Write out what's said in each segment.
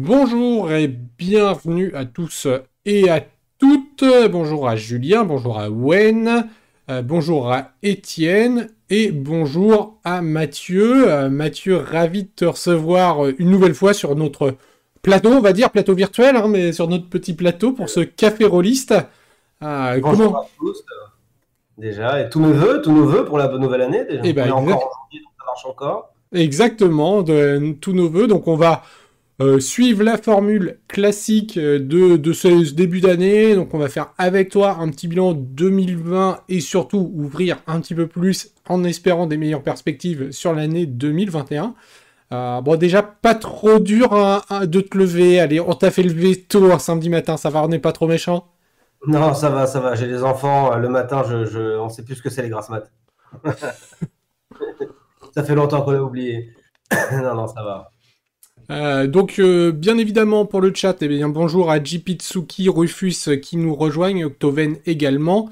Bonjour et bienvenue à tous et à toutes. Bonjour à Julien, bonjour à Wen, euh, bonjour à Étienne et bonjour à Mathieu. Euh, Mathieu, ravi de te recevoir euh, une nouvelle fois sur notre plateau, on va dire plateau virtuel, hein, mais sur notre petit plateau pour ce café rôliste. bonjour à tous. déjà, et tous nos voeux, tous nos voeux pour la bonne nouvelle année. Déjà. Et eh ben, encore ça marche encore. Exactement, de, tous nos voeux. Donc on va euh, suivre la formule classique euh, de, de ce début d'année. Donc on va faire avec toi un petit bilan 2020 et surtout ouvrir un petit peu plus en espérant des meilleures perspectives sur l'année 2021. Euh, bon déjà pas trop dur hein, hein, de te lever. Allez, on t'a fait lever tôt un samedi matin, ça va, on n'est pas trop méchant? Non, ça va, ça va. J'ai des enfants. Le matin, je, je... on sait plus ce que c'est les grasses maths. ça fait longtemps qu'on l'a oublié. non, non, ça va. Euh, donc, euh, bien évidemment, pour le chat, eh bien, bonjour à Jipitsuki, Rufus euh, qui nous rejoignent, Octoven également.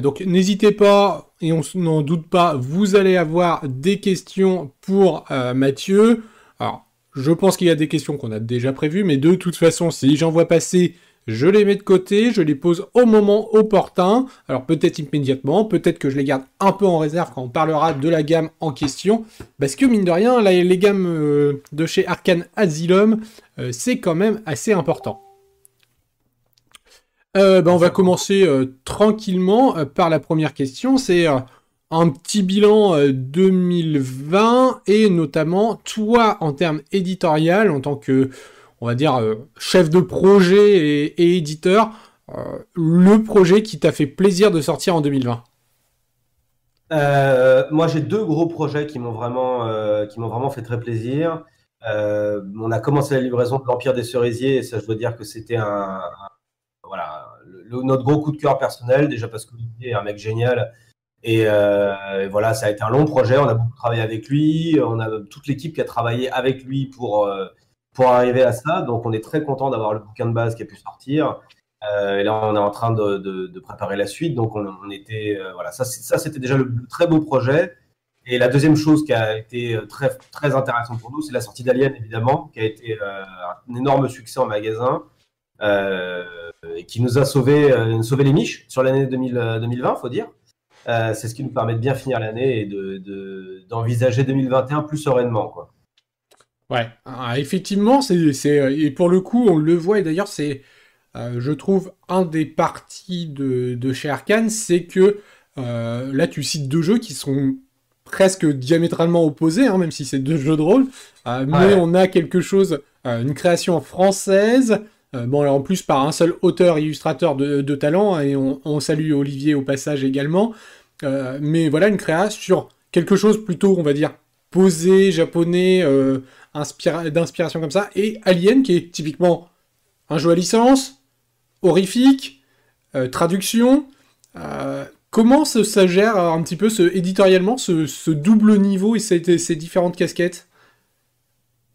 donc, n'hésitez pas, et on n'en doute pas, vous allez avoir des questions pour Mathieu. Alors, je pense qu'il y a des questions qu'on a déjà prévues, mais de toute façon, si j'en vois passer je les mets de côté, je les pose au moment opportun, alors peut-être immédiatement, peut-être que je les garde un peu en réserve quand on parlera de la gamme en question, parce que mine de rien, les gammes euh, de chez Arkane Asylum, euh, c'est quand même assez important. Euh, ben, on va commencer tranquillement par la première question, c'est un petit bilan 2020 et notamment toi en termes éditorial en tant que on va dire, euh, chef de projet et, éditeur, euh, le projet qui t'a fait plaisir de sortir en 2020 euh, Moi, j'ai deux gros projets qui m'ont vraiment, fait très plaisir. on a commencé la livraison de l'Empire des Cerisiers, et ça, je dois dire que c'était un, voilà, notre gros coup de cœur personnel, déjà parce qu'Olivier est un mec génial. Et, voilà, ça a été un long projet. On a beaucoup travaillé avec lui. On a toute l'équipe qui a travaillé avec lui pour pour arriver à ça. Donc, on est très content d'avoir le bouquin de base qui a pu sortir. Euh, et là, on est en train de, préparer la suite. Donc, on, était, euh, voilà, ça, c'était déjà le, très beau projet. Et la deuxième chose qui a été très, très intéressante pour nous, c'est la sortie d'Alien, évidemment, qui a été euh, un énorme succès en magasin et qui nous a sauvé, sauvé les miches sur l'année 2020, faut dire. c'est ce qui nous permet de bien finir l'année et d'envisager 2021 plus sereinement, quoi. Ouais, ah, effectivement, c'est, euh, et pour le coup, on le voit, et d'ailleurs, c'est, euh, je trouve, un des parties de, de chez Arkane, c'est que euh, là, tu cites deux jeux qui sont presque diamétralement opposés, hein, même si c'est deux jeux de rôle, mais on a quelque chose, une création française, bon, alors en plus par un seul auteur illustrateur de, de talent, et on, on, salue Olivier au passage également, mais voilà, une création sur quelque chose plutôt, on va dire, posé, japonais, d'inspiration comme ça, et Alien, qui est typiquement un jeu à licence, horrifique, euh, traduction. Euh, comment ça, gère un petit peu ce, éditorialement ce, double niveau et ces, différentes casquettes?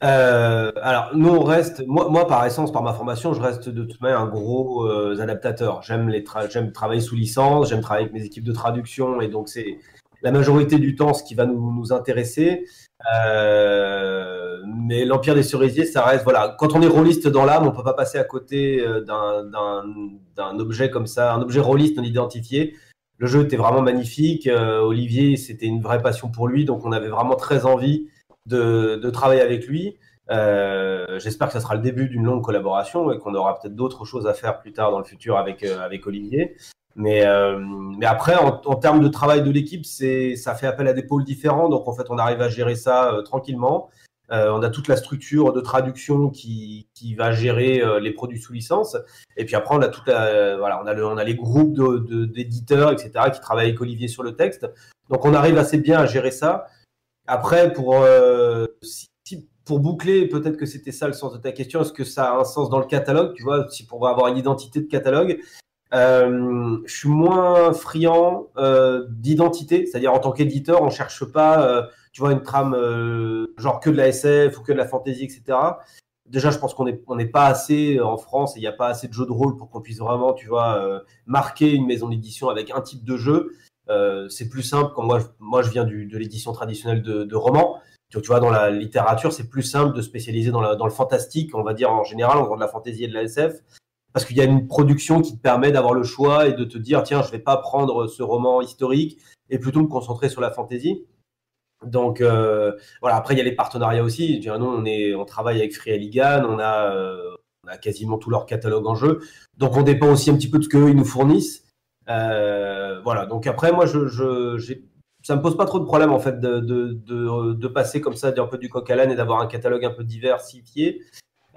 Euh, alors, nous, on reste, moi, moi, par essence, par ma formation, je reste de toute manière un gros adaptateur. J'aime les j'aime travailler sous licence, j'aime travailler avec mes équipes de traduction, et donc c'est la majorité du temps ce qui va nous, nous intéresser. Euh, mais l'Empire des Cerisiers, ça reste, voilà, quand on est rôliste dans l'âme, on peut pas passer à côté euh, d'un objet comme ça, un objet rôliste non identifié. Le jeu était vraiment magnifique. Euh, Olivier, c'était une vraie passion pour lui, donc on avait vraiment très envie de, de travailler avec lui. Euh, J'espère que ça sera le début d'une longue collaboration et qu'on aura peut-être d'autres choses à faire plus tard dans le futur avec, avec Olivier. Mais, euh, mais après, en, termes de travail de l'équipe, c'est ça fait appel à des pôles différents. Donc en fait, on arrive à gérer ça euh, tranquillement. Euh, on a toute la structure de traduction qui, qui va gérer les produits sous licence. Et puis après, on a toute voilà, on a, le, on a les groupes d'éditeurs, de, etc., qui travaillent avec Olivier sur le texte. Donc on arrive assez bien à gérer ça. Après, pour si, pour boucler, peut-être que c'était ça le sens de ta question. Est-ce que ça a un sens dans le catalogue? Tu vois, si pour avoir une identité de catalogue, euh, je suis moins friand euh, d'identité, c'est-à-dire en tant qu'éditeur, on cherche pas, euh, tu vois, une trame genre que de la SF ou que de la fantasy, etc. Déjà, je pense qu'on n'est on pas assez en France et il n'y a pas assez de jeux de rôle pour qu'on puisse vraiment, tu vois, marquer une maison d'édition avec un type de jeu. c'est plus simple quand moi, moi je viens de l'édition traditionnelle de, romans Tu, vois, dans la littérature, c'est plus simple de spécialiser dans, le fantastique, on va dire en général, en de la fantaisie et de la SF, parce qu'il y a une production qui te permet d'avoir le choix et de te dire, tiens, je vais pas prendre ce roman historique et plutôt me concentrer sur la fantaisie. Donc euh, voilà, après il y a les partenariats aussi. Nous, on, est, on travaille avec Free Ligan, on a, euh, on a quasiment tout leur catalogue en jeu. Donc on dépend aussi un petit peu de ce qu'eux ils nous fournissent. Euh, voilà, donc après moi je, je ça me pose pas trop de problème en fait de, de, de, de passer comme ça un peu du coq à l'âne et d'avoir un catalogue un peu diversifié.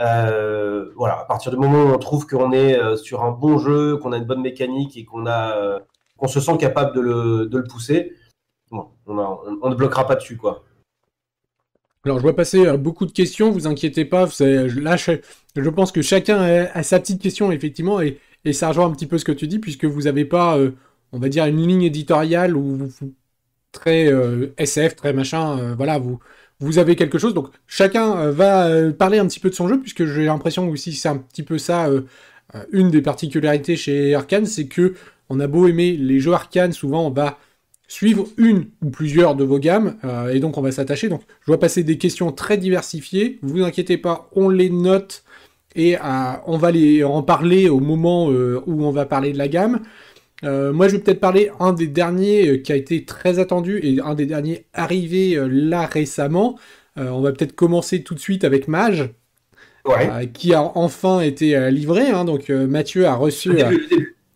Euh, voilà, à partir du moment où on trouve qu'on est euh, sur un bon jeu, qu'on a une bonne mécanique et qu'on a, euh, qu'on se sent capable de le, pousser, bon, on, ne bloquera pas dessus, quoi. Alors, je vois passer beaucoup de questions, vous inquiétez pas. Là, je, je, pense que chacun a, sa petite question, effectivement, et, ça rejoint un petit peu ce que tu dis, puisque vous n'avez pas, on va dire, une ligne éditoriale où très SF, très machin, voilà, vous, vous avez quelque chose. Donc chacun euh, va euh, parler un petit peu de son jeu, puisque j'ai l'impression aussi c'est un petit peu ça, euh, une des particularités chez Arkane, c'est que on a beau aimer les jeux Arkane, souvent on va suivre une ou plusieurs de vos gammes, et donc on va s'attacher. Donc je vois passer des questions très diversifiées, vous inquiétez pas, on les note, et on va les en parler au moment où on va parler de la gamme. Euh, moi, je vais peut-être parler un des derniers euh, qui a été très attendu et un des derniers arrivés euh, là récemment. on va peut-être commencer tout de suite avec Mage, qui a enfin été livré. Hein. donc Mathieu a reçu.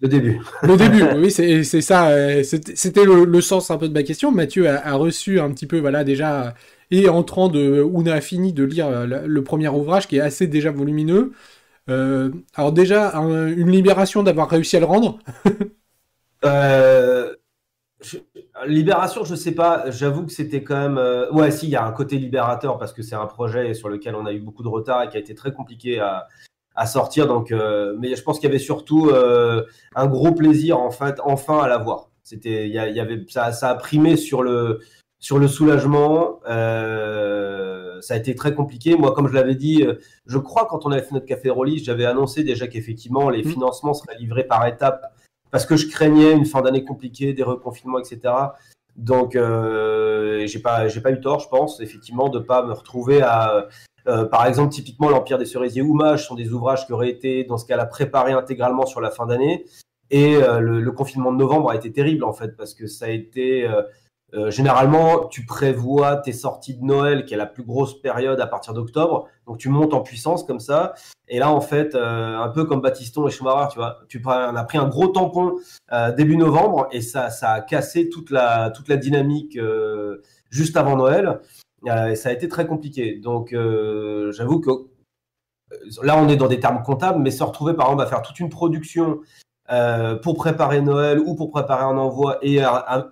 Le début. Le début, oui, c'est ça. C'était le, sens un peu de ma question. Mathieu a, reçu un petit peu, voilà, déjà, et en train de, on a fini de lire le, premier ouvrage qui est assez déjà volumineux. alors déjà, une libération d'avoir réussi à le rendre. Euh, libération, je sais pas. J'avoue que c'était quand même. Euh, ouais, si, il y a un côté libérateur parce que c'est un projet sur lequel on a eu beaucoup de retard et qui a été très compliqué à, sortir. Donc, euh, mais je pense qu'il y avait surtout un gros plaisir en fait, enfin à l'avoir. C'était, il y, avait, ça, ça, a primé sur le sur le soulagement. ça a été très compliqué. Moi, comme je l'avais dit, je crois quand on avait fait notre café Rollis, j'avais annoncé déjà qu'effectivement les mmh. financements seraient livrés par étapes parce que je craignais une fin d'année compliquée, des reconfinements, etc. Donc, euh, j'ai pas, j'ai pas eu tort, je pense, effectivement, de pas me retrouver à, euh, par exemple, typiquement l'Empire des Cerisiers ou Mage sont des ouvrages qui auraient été, dans ce cas-là, préparés intégralement sur la fin d'année. Et euh, le, le, confinement de novembre a été terrible, en fait, parce que ça a été euh, généralement, tu prévois tes sorties de Noël, qui est la plus grosse période à partir d'octobre. Donc, tu montes en puissance comme ça. Et là, en fait, euh, un peu comme Battiston et Schumacher, tu vois, on a pris un gros tampon euh, début novembre et ça, ça a cassé toute la, toute la dynamique juste avant Noël. et ça a été très compliqué. Donc, j'avoue que là, on est dans des termes comptables, mais se retrouver, par exemple, à faire toute une production euh, pour préparer Noël ou pour préparer un envoi et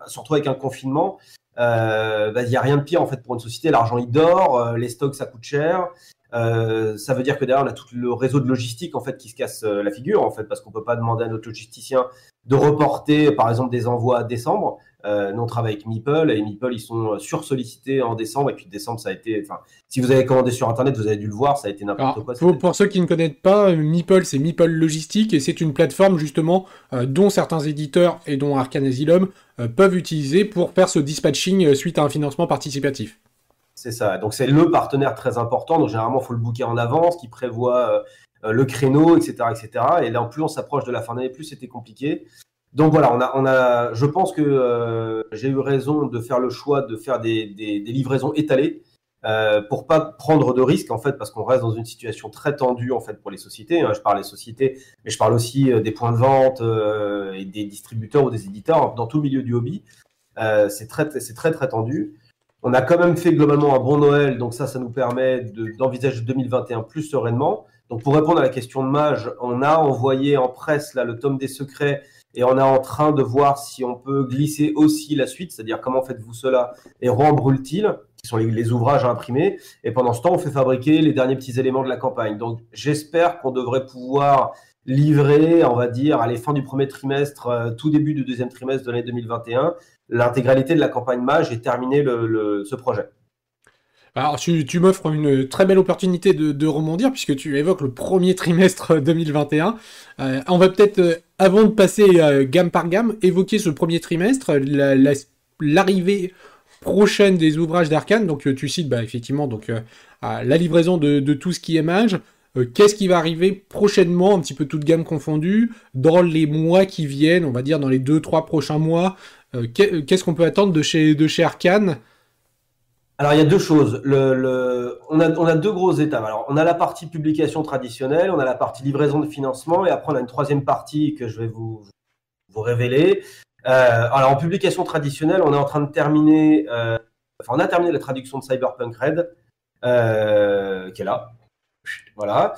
surtout avec un confinement, euh, bah, il n'y a rien de pire en fait pour une société. L'argent il dort, euh, les stocks ça coûte cher. ça veut dire que derrière on a tout le réseau de logistique en fait qui se casse la figure en fait parce qu'on peut pas demander à notre logisticien de reporter par exemple des envois à décembre. Euh, nous, on travaille avec Meeple et Meeple, ils sont euh, sursollicités en décembre. Et puis décembre, ça a été. Enfin, si vous avez commandé sur Internet, vous avez dû le voir, ça a été n'importe quoi. Pour, ceux qui ne connaissent pas, Meeple, c'est Meeple Logistique et c'est une plateforme justement euh, dont certains éditeurs et dont Arcane Asylum peuvent utiliser pour faire ce dispatching suite à un financement participatif. C'est ça. Donc c'est le partenaire très important. Donc généralement, il faut le booker en avance, qui prévoit le créneau, etc., etc. Et là, en plus on s'approche de la fin d'année, plus c'était compliqué. Donc voilà, on a, on a, je pense que euh, j'ai eu raison de faire le choix de faire des, des, des livraisons étalées euh, pour pas prendre de risques en fait, parce qu'on reste dans une situation très tendue en fait pour les sociétés. Hein. Je parle des sociétés, mais je parle aussi euh, des points de vente euh, et des distributeurs ou des éditeurs dans tout milieu du hobby. Euh, c'est très, c'est très très tendu. On a quand même fait globalement un bon Noël, donc ça, ça nous permet d'envisager 2021 plus sereinement. Donc pour répondre à la question de Mage, on a envoyé en presse là le tome des secrets et on est en train de voir si on peut glisser aussi la suite, c'est-à-dire comment faites-vous cela et Rouen brûle-t-il, qui sont les, ouvrages à imprimer. Et pendant ce temps, on fait fabriquer les derniers petits éléments de la campagne. Donc j'espère qu'on devrait pouvoir livrer, on va dire, à la fin du premier trimestre, euh, tout début du deuxième trimestre de l'année 2021, l'intégralité de la campagne Mage et terminer ce projet. Alors, tu, m'offres une très belle opportunité de, rebondir puisque tu évoques le premier trimestre 2021. Euh, on va peut-être, euh, avant de passer euh, gamme par gamme, évoquer ce premier trimestre, l'arrivée prochaine des ouvrages d'Arkane. Donc tu cites bah, effectivement donc la livraison de, tout ce qui est mage. Qu'est-ce qui va arriver prochainement, un petit peu toute gamme confondue, dans les mois qui viennent, on va dire dans les 2-3 prochains mois Qu'est-ce qu'on peut attendre de chez, de chez Arkane alors, il y a deux choses. On, a, deux grosses étapes. Alors, on a la partie publication traditionnelle, on a la partie livraison de financement, et après, on a une troisième partie que je vais vous, révéler. Euh, alors, en publication traditionnelle, on est en train de terminer, euh, enfin, on a terminé la traduction de Cyberpunk Red, euh, qui est là. Voilà.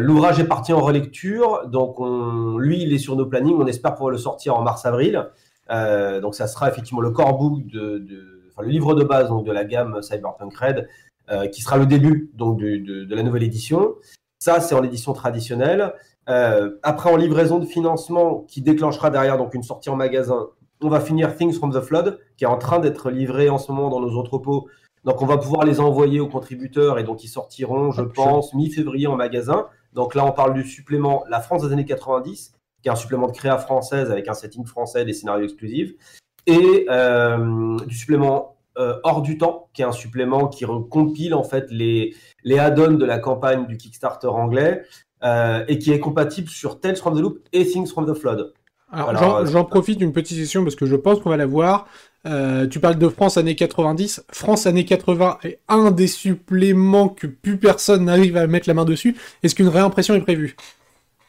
L'ouvrage est parti en relecture, donc on, lui, il est sur nos plannings. On espère pouvoir le sortir en mars-avril. Donc, ça sera effectivement le core book de le livre de base donc, de la gamme Cyberpunk Red, euh, qui sera le début donc, de, la nouvelle édition. Ça, c'est en édition traditionnelle. Euh, après, en livraison de financement, qui déclenchera derrière donc une sortie en magasin, on va finir Things from the Flood, qui est en train d'être livré en ce moment dans nos entrepôts. Donc, on va pouvoir les envoyer aux contributeurs et donc ils sortiront, je pense, mi-février en magasin. Donc là, on parle du supplément La France des années 90, qui est un supplément de créa française avec un setting français, des scénarios exclusifs et euh, du supplément euh, hors du temps, qui est un supplément qui recompile en fait les, les add-ons de la campagne du Kickstarter anglais euh, et qui est compatible sur Tales from the Loop et Things from the Flood. Alors, j'en profite d'une petite session parce que je pense qu'on va la voir. tu parles de France années 90. France années 80 est un des suppléments que plus personne n'arrive à mettre la main dessus. Est-ce qu'une réimpression est prévue?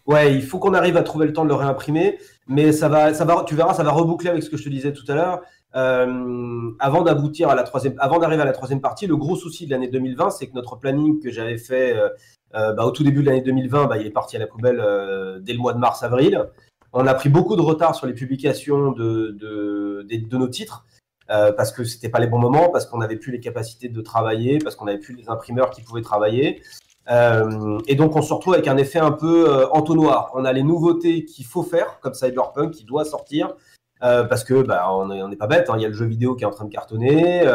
Ouais, il faut qu'on arrive à trouver le temps de le réimprimer, mais ça va, tu verras, ça va reboucler avec ce que je te disais tout à l'heure. Euh, avant d'arriver à la troisième partie, le gros souci de l'année 2020, c'est que notre planning que j'avais fait euh, euh, bah, au tout début de l'année 2020, bah, il est parti à la poubelle dès le mois de mars-avril. On a pris beaucoup de retard sur les publications de, nos titres. parce que c'était pas les bons moments, parce qu'on n'avait plus les capacités de travailler, parce qu'on n'avait plus les imprimeurs qui pouvaient travailler. Euh, et donc on se retrouve avec un effet un peu euh, entonnoir. On a les nouveautés qu'il faut faire, comme Cyberpunk qui doit sortir, euh, parce que bah, on n'est pas bête. Hein. Il y a le jeu vidéo qui est en train de cartonner,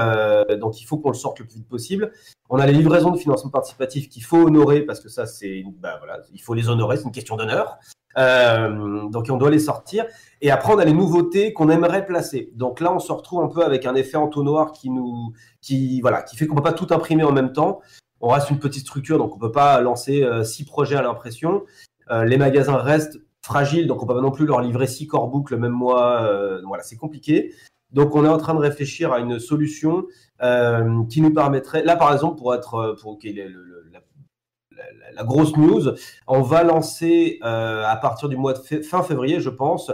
donc il faut qu'on le sorte le plus vite possible. On a les livraisons de financement participatif qu'il faut honorer, parce que ça c'est, bah, voilà, il faut les honorer, c'est une question d'honneur. Donc on doit les sortir. Et après on a les nouveautés qu'on aimerait placer. Donc là on se retrouve un peu avec un effet entonnoir qui nous, qui voilà, qui fait qu'on peut pas tout imprimer en même temps on reste une petite structure, donc on ne peut pas lancer euh, six projets à l'impression. Euh, les magasins restent fragiles, donc on ne peut pas non plus leur livrer six core books le même mois. Euh, voilà, c'est compliqué. Donc on est en train de réfléchir à une solution qui nous permettrait, là par exemple, pour être pour la, grosse news, on va lancer à partir du mois de fin février, je pense,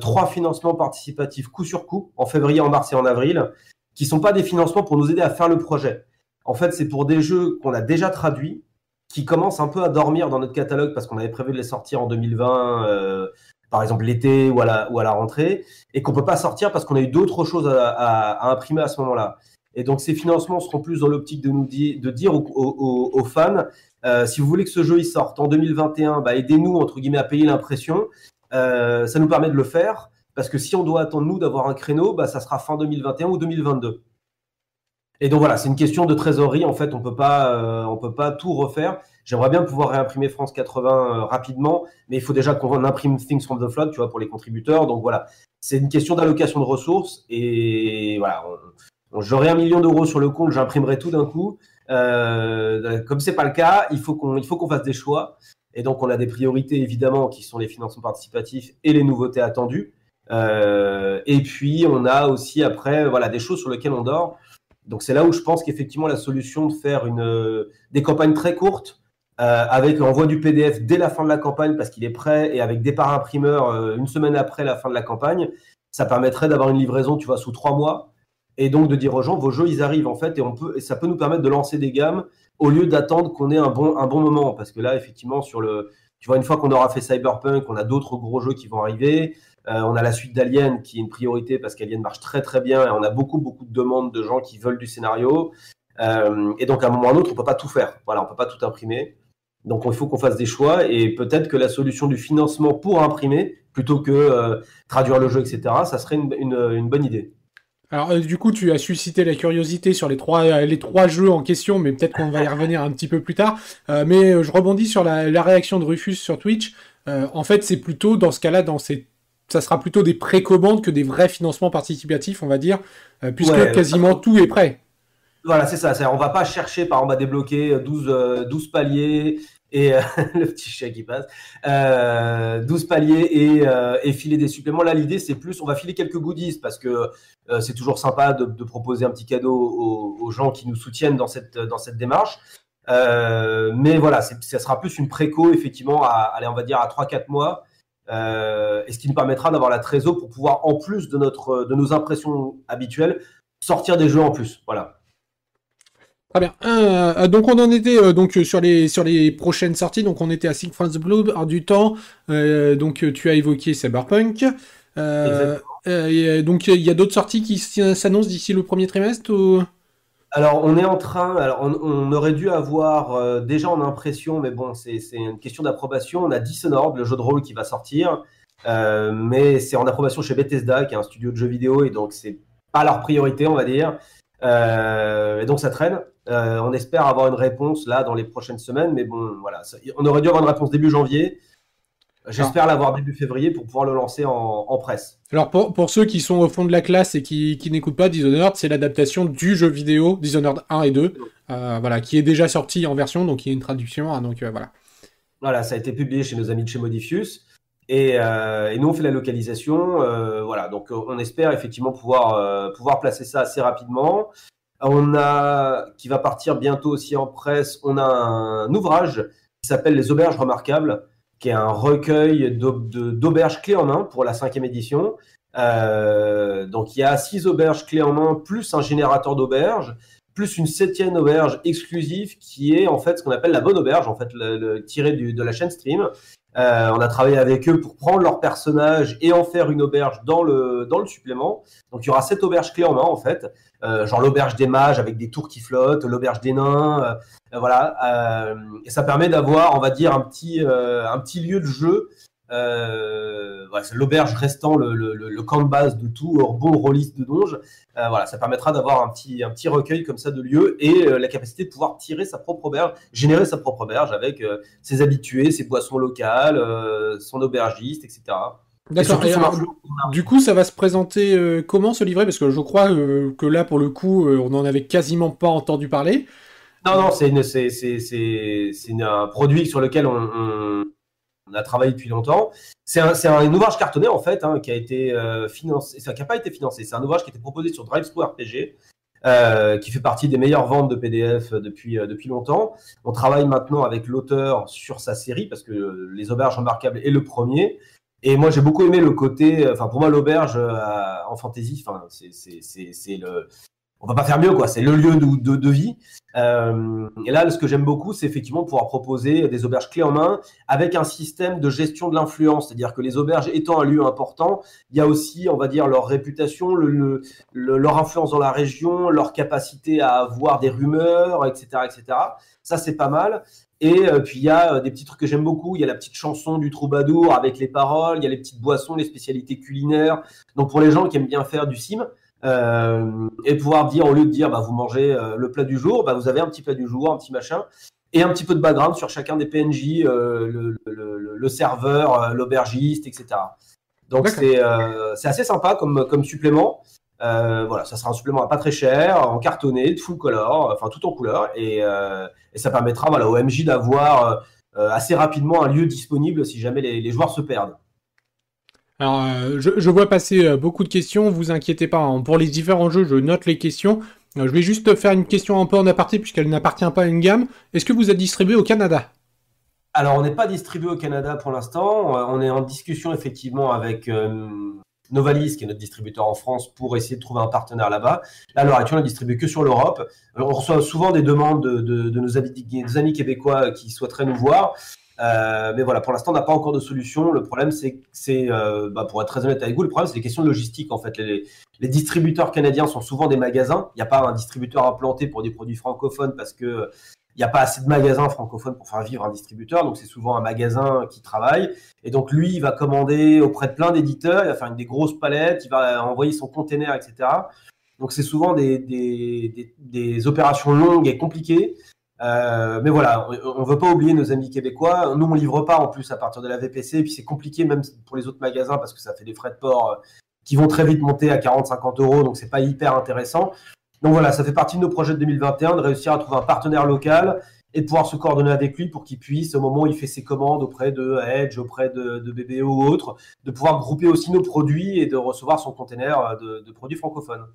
trois financements participatifs coup sur coup en février, en mars et en avril, qui sont pas des financements pour nous aider à faire le projet. En fait, c'est pour des jeux qu'on a déjà traduits, qui commencent un peu à dormir dans notre catalogue parce qu'on avait prévu de les sortir en 2020, euh, par exemple l'été ou, à la, rentrée, et qu'on peut pas sortir parce qu'on a eu d'autres choses à, imprimer à ce moment-là. Et donc ces financements seront plus dans l'optique de nous dire aux, fans, euh, si vous voulez que ce jeu sorte en 2021, bah, aidez-nous entre guillemets à payer l'impression. Euh, ça nous permet de le faire parce que si on doit attendre nous d'avoir un créneau, bah, ça sera fin 2021 ou 2022. Et donc voilà, c'est une question de trésorerie. En fait, on peut pas, euh, on peut pas tout refaire. J'aimerais bien pouvoir réimprimer France 80 euh, rapidement, mais il faut déjà qu'on imprime Things from the Flood, tu vois, pour les contributeurs. Donc voilà, c'est une question d'allocation de ressources. Et voilà, j'aurai un million d'euros sur le compte, j'imprimerai tout d'un coup. Euh, comme c'est pas le cas, il faut qu'on, il faut qu'on fasse des choix. Et donc on a des priorités évidemment qui sont les financements participatifs et les nouveautés attendues. Euh, et puis on a aussi après voilà des choses sur lesquelles on dort. Donc c'est là où je pense qu'effectivement la solution de faire euh, des campagnes très courtes euh, avec l'envoi du PDF dès la fin de la campagne parce qu'il est prêt et avec départ imprimeur euh, une semaine après la fin de la campagne, ça permettrait d'avoir une livraison, tu vois, sous trois mois et donc de dire aux gens vos jeux ils arrivent en fait et on peut et ça peut nous permettre de lancer des gammes au lieu d'attendre qu'on ait un bon un bon moment parce que là effectivement sur le tu vois une fois qu'on aura fait Cyberpunk, on a d'autres gros jeux qui vont arriver. Euh, on a la suite d'Alien qui est une priorité parce qu'Alien marche très très bien et on a beaucoup beaucoup de demandes de gens qui veulent du scénario. Euh, et donc à un moment ou à un autre, on peut pas tout faire. Voilà, on peut pas tout imprimer. Donc il faut qu'on fasse des choix et peut-être que la solution du financement pour imprimer plutôt que euh, traduire le jeu, etc., ça serait une, bonne idée. Alors du coup, tu as suscité la curiosité sur les trois, les trois jeux en question, mais peut-être qu'on va y revenir un petit peu plus tard. mais je rebondis sur la, la, réaction de Rufus sur Twitch. en fait, c'est plutôt dans ce cas-là, dans ces ça sera plutôt des précommandes que des vrais financements participatifs, on va dire, puisque quasiment tout est prêt. Voilà, c'est ça. On va pas chercher, par exemple, à débloquer 12, 12 paliers et le petit chèque qui passe, 12 paliers et, et, filer des suppléments. Là, l'idée, c'est plus, on va filer quelques goodies parce que c'est toujours sympa de, de, proposer un petit cadeau aux, aux, gens qui nous soutiennent dans cette, dans cette démarche. Euh, mais voilà, ça sera plus une préco, effectivement, à, allez, on va dire à 3-4 mois. Euh, et ce qui nous permettra d'avoir la trésor pour pouvoir, en plus de, notre, de nos impressions habituelles, sortir des jeux en plus. Voilà. Très bien. Euh, donc on en était donc sur les sur les prochaines sorties. Donc on était à Sing France Blue, du temps. donc tu as évoqué Cyberpunk. donc il y a d'autres sorties qui s'annoncent d'ici le premier trimestre ou... Alors, on est en train. Alors, on, aurait dû avoir euh, déjà en impression, mais bon, c'est une question d'approbation. On a Dishonored, le jeu de rôle qui va sortir, euh, mais c'est en approbation chez Bethesda, qui est un studio de jeux vidéo, et donc c'est pas leur priorité, on va dire. Euh, et donc ça traîne. on espère avoir une réponse là dans les prochaines semaines, mais bon, voilà. on aurait dû avoir une réponse début janvier. J'espère l'avoir début février pour pouvoir le lancer en, presse. Alors pour, pour, ceux qui sont au fond de la classe et qui, qui n'écoutent pas Dishonored, c'est l'adaptation du jeu vidéo Dishonored 1 et 2, euh, voilà, qui est déjà sorti en version, donc il y a une traduction, hein, donc euh, voilà. Voilà, ça a été publié chez nos amis de chez Modifius. Et, euh, et nous, on fait la localisation. voilà, donc on espère effectivement pouvoir, pouvoir placer ça assez rapidement. On a, qui va partir bientôt aussi en presse, on a un ouvrage qui s'appelle Les Auberges Remarquables qui est un recueil d'auberges clés en main pour la cinquième édition. Euh, donc il y a six auberges clés en main, plus un générateur d'auberges, plus une septième auberge exclusive qui est en fait ce qu'on appelle la bonne auberge, en fait le, tiré de la chaîne Stream. Euh, on a travaillé avec eux pour prendre leur personnage et en faire une auberge dans le, dans le supplément. Donc il y aura sept auberges clés en main en fait, euh, genre l'auberge des mages avec des tours qui flottent, l'auberge des nains, euh, voilà. et ça permet d'avoir, on va dire, un petit, un petit lieu de jeu euh, voilà, c'est l'auberge restant le, le, le, camp de base de tout bon rôliste de donge. Euh, voilà, ça permettra d'avoir un petit, un petit recueil comme ça de lieux et euh, la capacité de pouvoir tirer sa propre auberge, générer sa propre auberge avec euh, ses habitués, ses boissons locales, son aubergiste, etc. D'accord. du coup, ça va se présenter comment ce livret Parce que je crois que là, pour le coup, on n'en avait quasiment pas entendu parler. Non, non, c'est, c'est, c'est, c'est, un produit sur lequel on on a travaillé depuis longtemps. C'est un, un, ouvrage cartonné en fait hein, qui a été euh, financé, n'a pas été financé. C'est un ouvrage qui été proposé sur DriveThru RPG, euh, qui fait partie des meilleures ventes de PDF depuis euh, depuis longtemps. On travaille maintenant avec l'auteur sur sa série parce que les auberges remarquables est le premier. Et moi, j'ai beaucoup aimé le côté. Enfin, pour moi, l'auberge en fantasy, enfin, c'est le on va pas faire mieux, quoi. C'est le lieu de, vie. Euh, et là, ce que j'aime beaucoup, c'est effectivement pouvoir proposer des auberges clés en main avec un système de gestion de l'influence. C'est-à-dire que les auberges étant un lieu important, il y a aussi, on va dire, leur réputation, le, leur influence dans la région, leur capacité à avoir des rumeurs, etc., etc. Ça, c'est pas mal. Et euh, puis il y a euh, des petits trucs que j'aime beaucoup. Il y a la petite chanson du troubadour avec les paroles. Il y a les petites boissons, les spécialités culinaires. Donc pour les gens qui aiment bien faire du sim, euh, et pouvoir dire, au lieu de dire, bah, vous mangez euh, le plat du jour, bah, vous avez un petit plat du jour, un petit machin, et un petit peu de background sur chacun des PNJ, euh, le, serveur, l'aubergiste, etc. Donc c'est assez sympa comme, comme supplément. voilà, ça sera un supplément pas très cher, en cartonné, de full color, enfin tout en couleur, et, et ça permettra voilà, au MJ d'avoir assez rapidement un lieu disponible si jamais les joueurs se perdent. Alors, euh, je, vois passer euh, beaucoup de questions, vous inquiétez pas. Hein. Pour les différents jeux, je note les questions. Euh, je vais juste faire une question un peu en aparté, puisqu'elle n'appartient pas à une gamme. Est-ce que vous êtes distribué au Canada? Alors, on n'est pas distribué au Canada pour l'instant. On est en discussion effectivement avec Novalis, qui est notre distributeur en France, pour essayer de trouver un partenaire là-bas. Là, à l'heure actuelle, on ne distribue que sur l'Europe. On reçoit souvent des demandes de, nos, amis, québécois qui souhaiteraient nous voir. Euh, mais voilà, pour l'instant, on n'a pas encore de solution. Le problème, c'est, euh, bah, pour être très honnête avec vous, le problème, c'est les questions de logistique. En fait, les, distributeurs canadiens sont souvent des magasins. Il n'y a pas un distributeur implanté pour des produits francophones parce que il n'y a pas assez de magasins francophones pour faire vivre un distributeur. Donc, c'est souvent un magasin qui travaille. Et donc, lui, il va commander auprès de plein d'éditeurs. Il va faire des grosses palettes. Il va envoyer son container, etc. Donc, c'est souvent des, des, des opérations longues et compliquées. Mais voilà, on ne veut pas oublier nos amis québécois. Nous, on livre pas en plus à partir de la VPC, et puis c'est compliqué même pour les autres magasins parce que ça fait des frais de port qui vont très vite monter à 40-50 euros, donc c'est pas hyper intéressant. Donc voilà, ça fait partie de nos projets de 2021 de réussir à trouver un partenaire local et de pouvoir se coordonner avec lui pour qu'il puisse, au moment où il fait ses commandes auprès de Edge, auprès de, de BBO ou autre, de pouvoir grouper aussi nos produits et de recevoir son container de, produits francophones.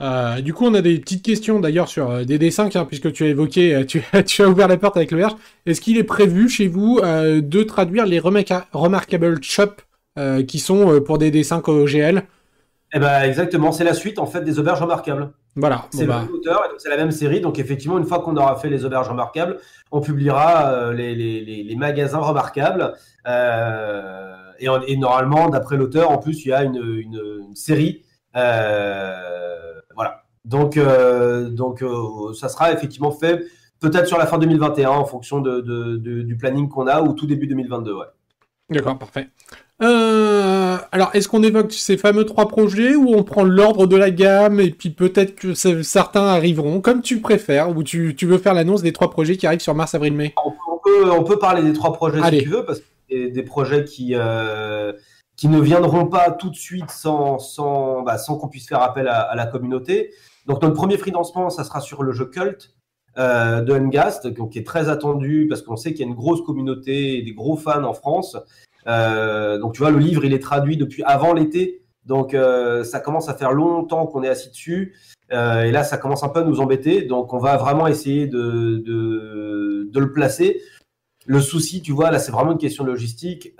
Euh, du coup, on a des petites questions d'ailleurs sur euh, des dessins, hein, puisque tu as évoqué, euh, tu, as ouvert la porte avec le. Est-ce qu'il est prévu chez vous de traduire les Remarkable Shop qui sont pour des dessins GL eh ben, exactement, c'est la suite en fait des auberges remarquables. Voilà. C'est bah. c'est la même série. Donc effectivement, une fois qu'on aura fait les auberges remarquables, on publiera euh, les, magasins remarquables. Euh, et, normalement, d'après l'auteur, en plus, il y a une, série. Euh, Donc, donc ça sera effectivement fait peut-être sur la fin 2021 en fonction du planning qu'on a ou tout début 2022. Ouais. D'accord, parfait. Euh, alors, est-ce qu'on évoque ces fameux trois projets ou on prend l'ordre de la gamme et puis peut-être que certains arriveront comme tu préfères ou tu, veux faire l'annonce des trois projets qui arrivent sur mars, avril, mai? On peut, parler des trois projets si tu veux parce que c'est des projets qui, euh, qui ne viendront pas tout de suite sans, sans, bah, sans qu'on puisse faire appel à, la communauté. Donc, notre premier financement, ça sera sur le jeu Cult. Euh, de Ngast, qui est très attendu parce qu'on sait qu'il y a une grosse communauté et des gros fans en France. Euh, donc tu vois, le livre, il est traduit depuis avant l'été. Donc euh, ça commence à faire longtemps qu'on est assis dessus. Et là, ça commence un peu à nous embêter. Donc on va vraiment essayer de, le placer. Le souci, tu vois, là, c'est vraiment une question logistique.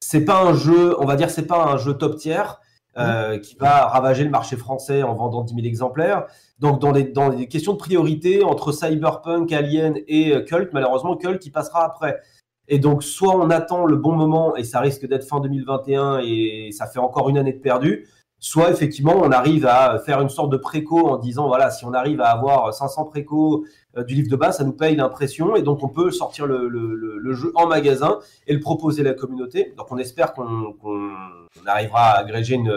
C'est pas un jeu, on va dire, c'est pas un jeu top tiers. Euh, qui va ravager le marché français en vendant 10 000 exemplaires. Donc, dans des, dans des questions de priorité entre Cyberpunk, Alien et Cult, malheureusement, Cult, il passera après. Et donc, soit on attend le bon moment et ça risque d'être fin 2021 et ça fait encore une année de perdu, soit effectivement on arrive à faire une sorte de préco en disant voilà, si on arrive à avoir 500 préco euh, du livre de base, ça nous paye l'impression et donc on peut sortir le, jeu en magasin et le proposer à la communauté. Donc, on espère qu'on arrivera à agréger une.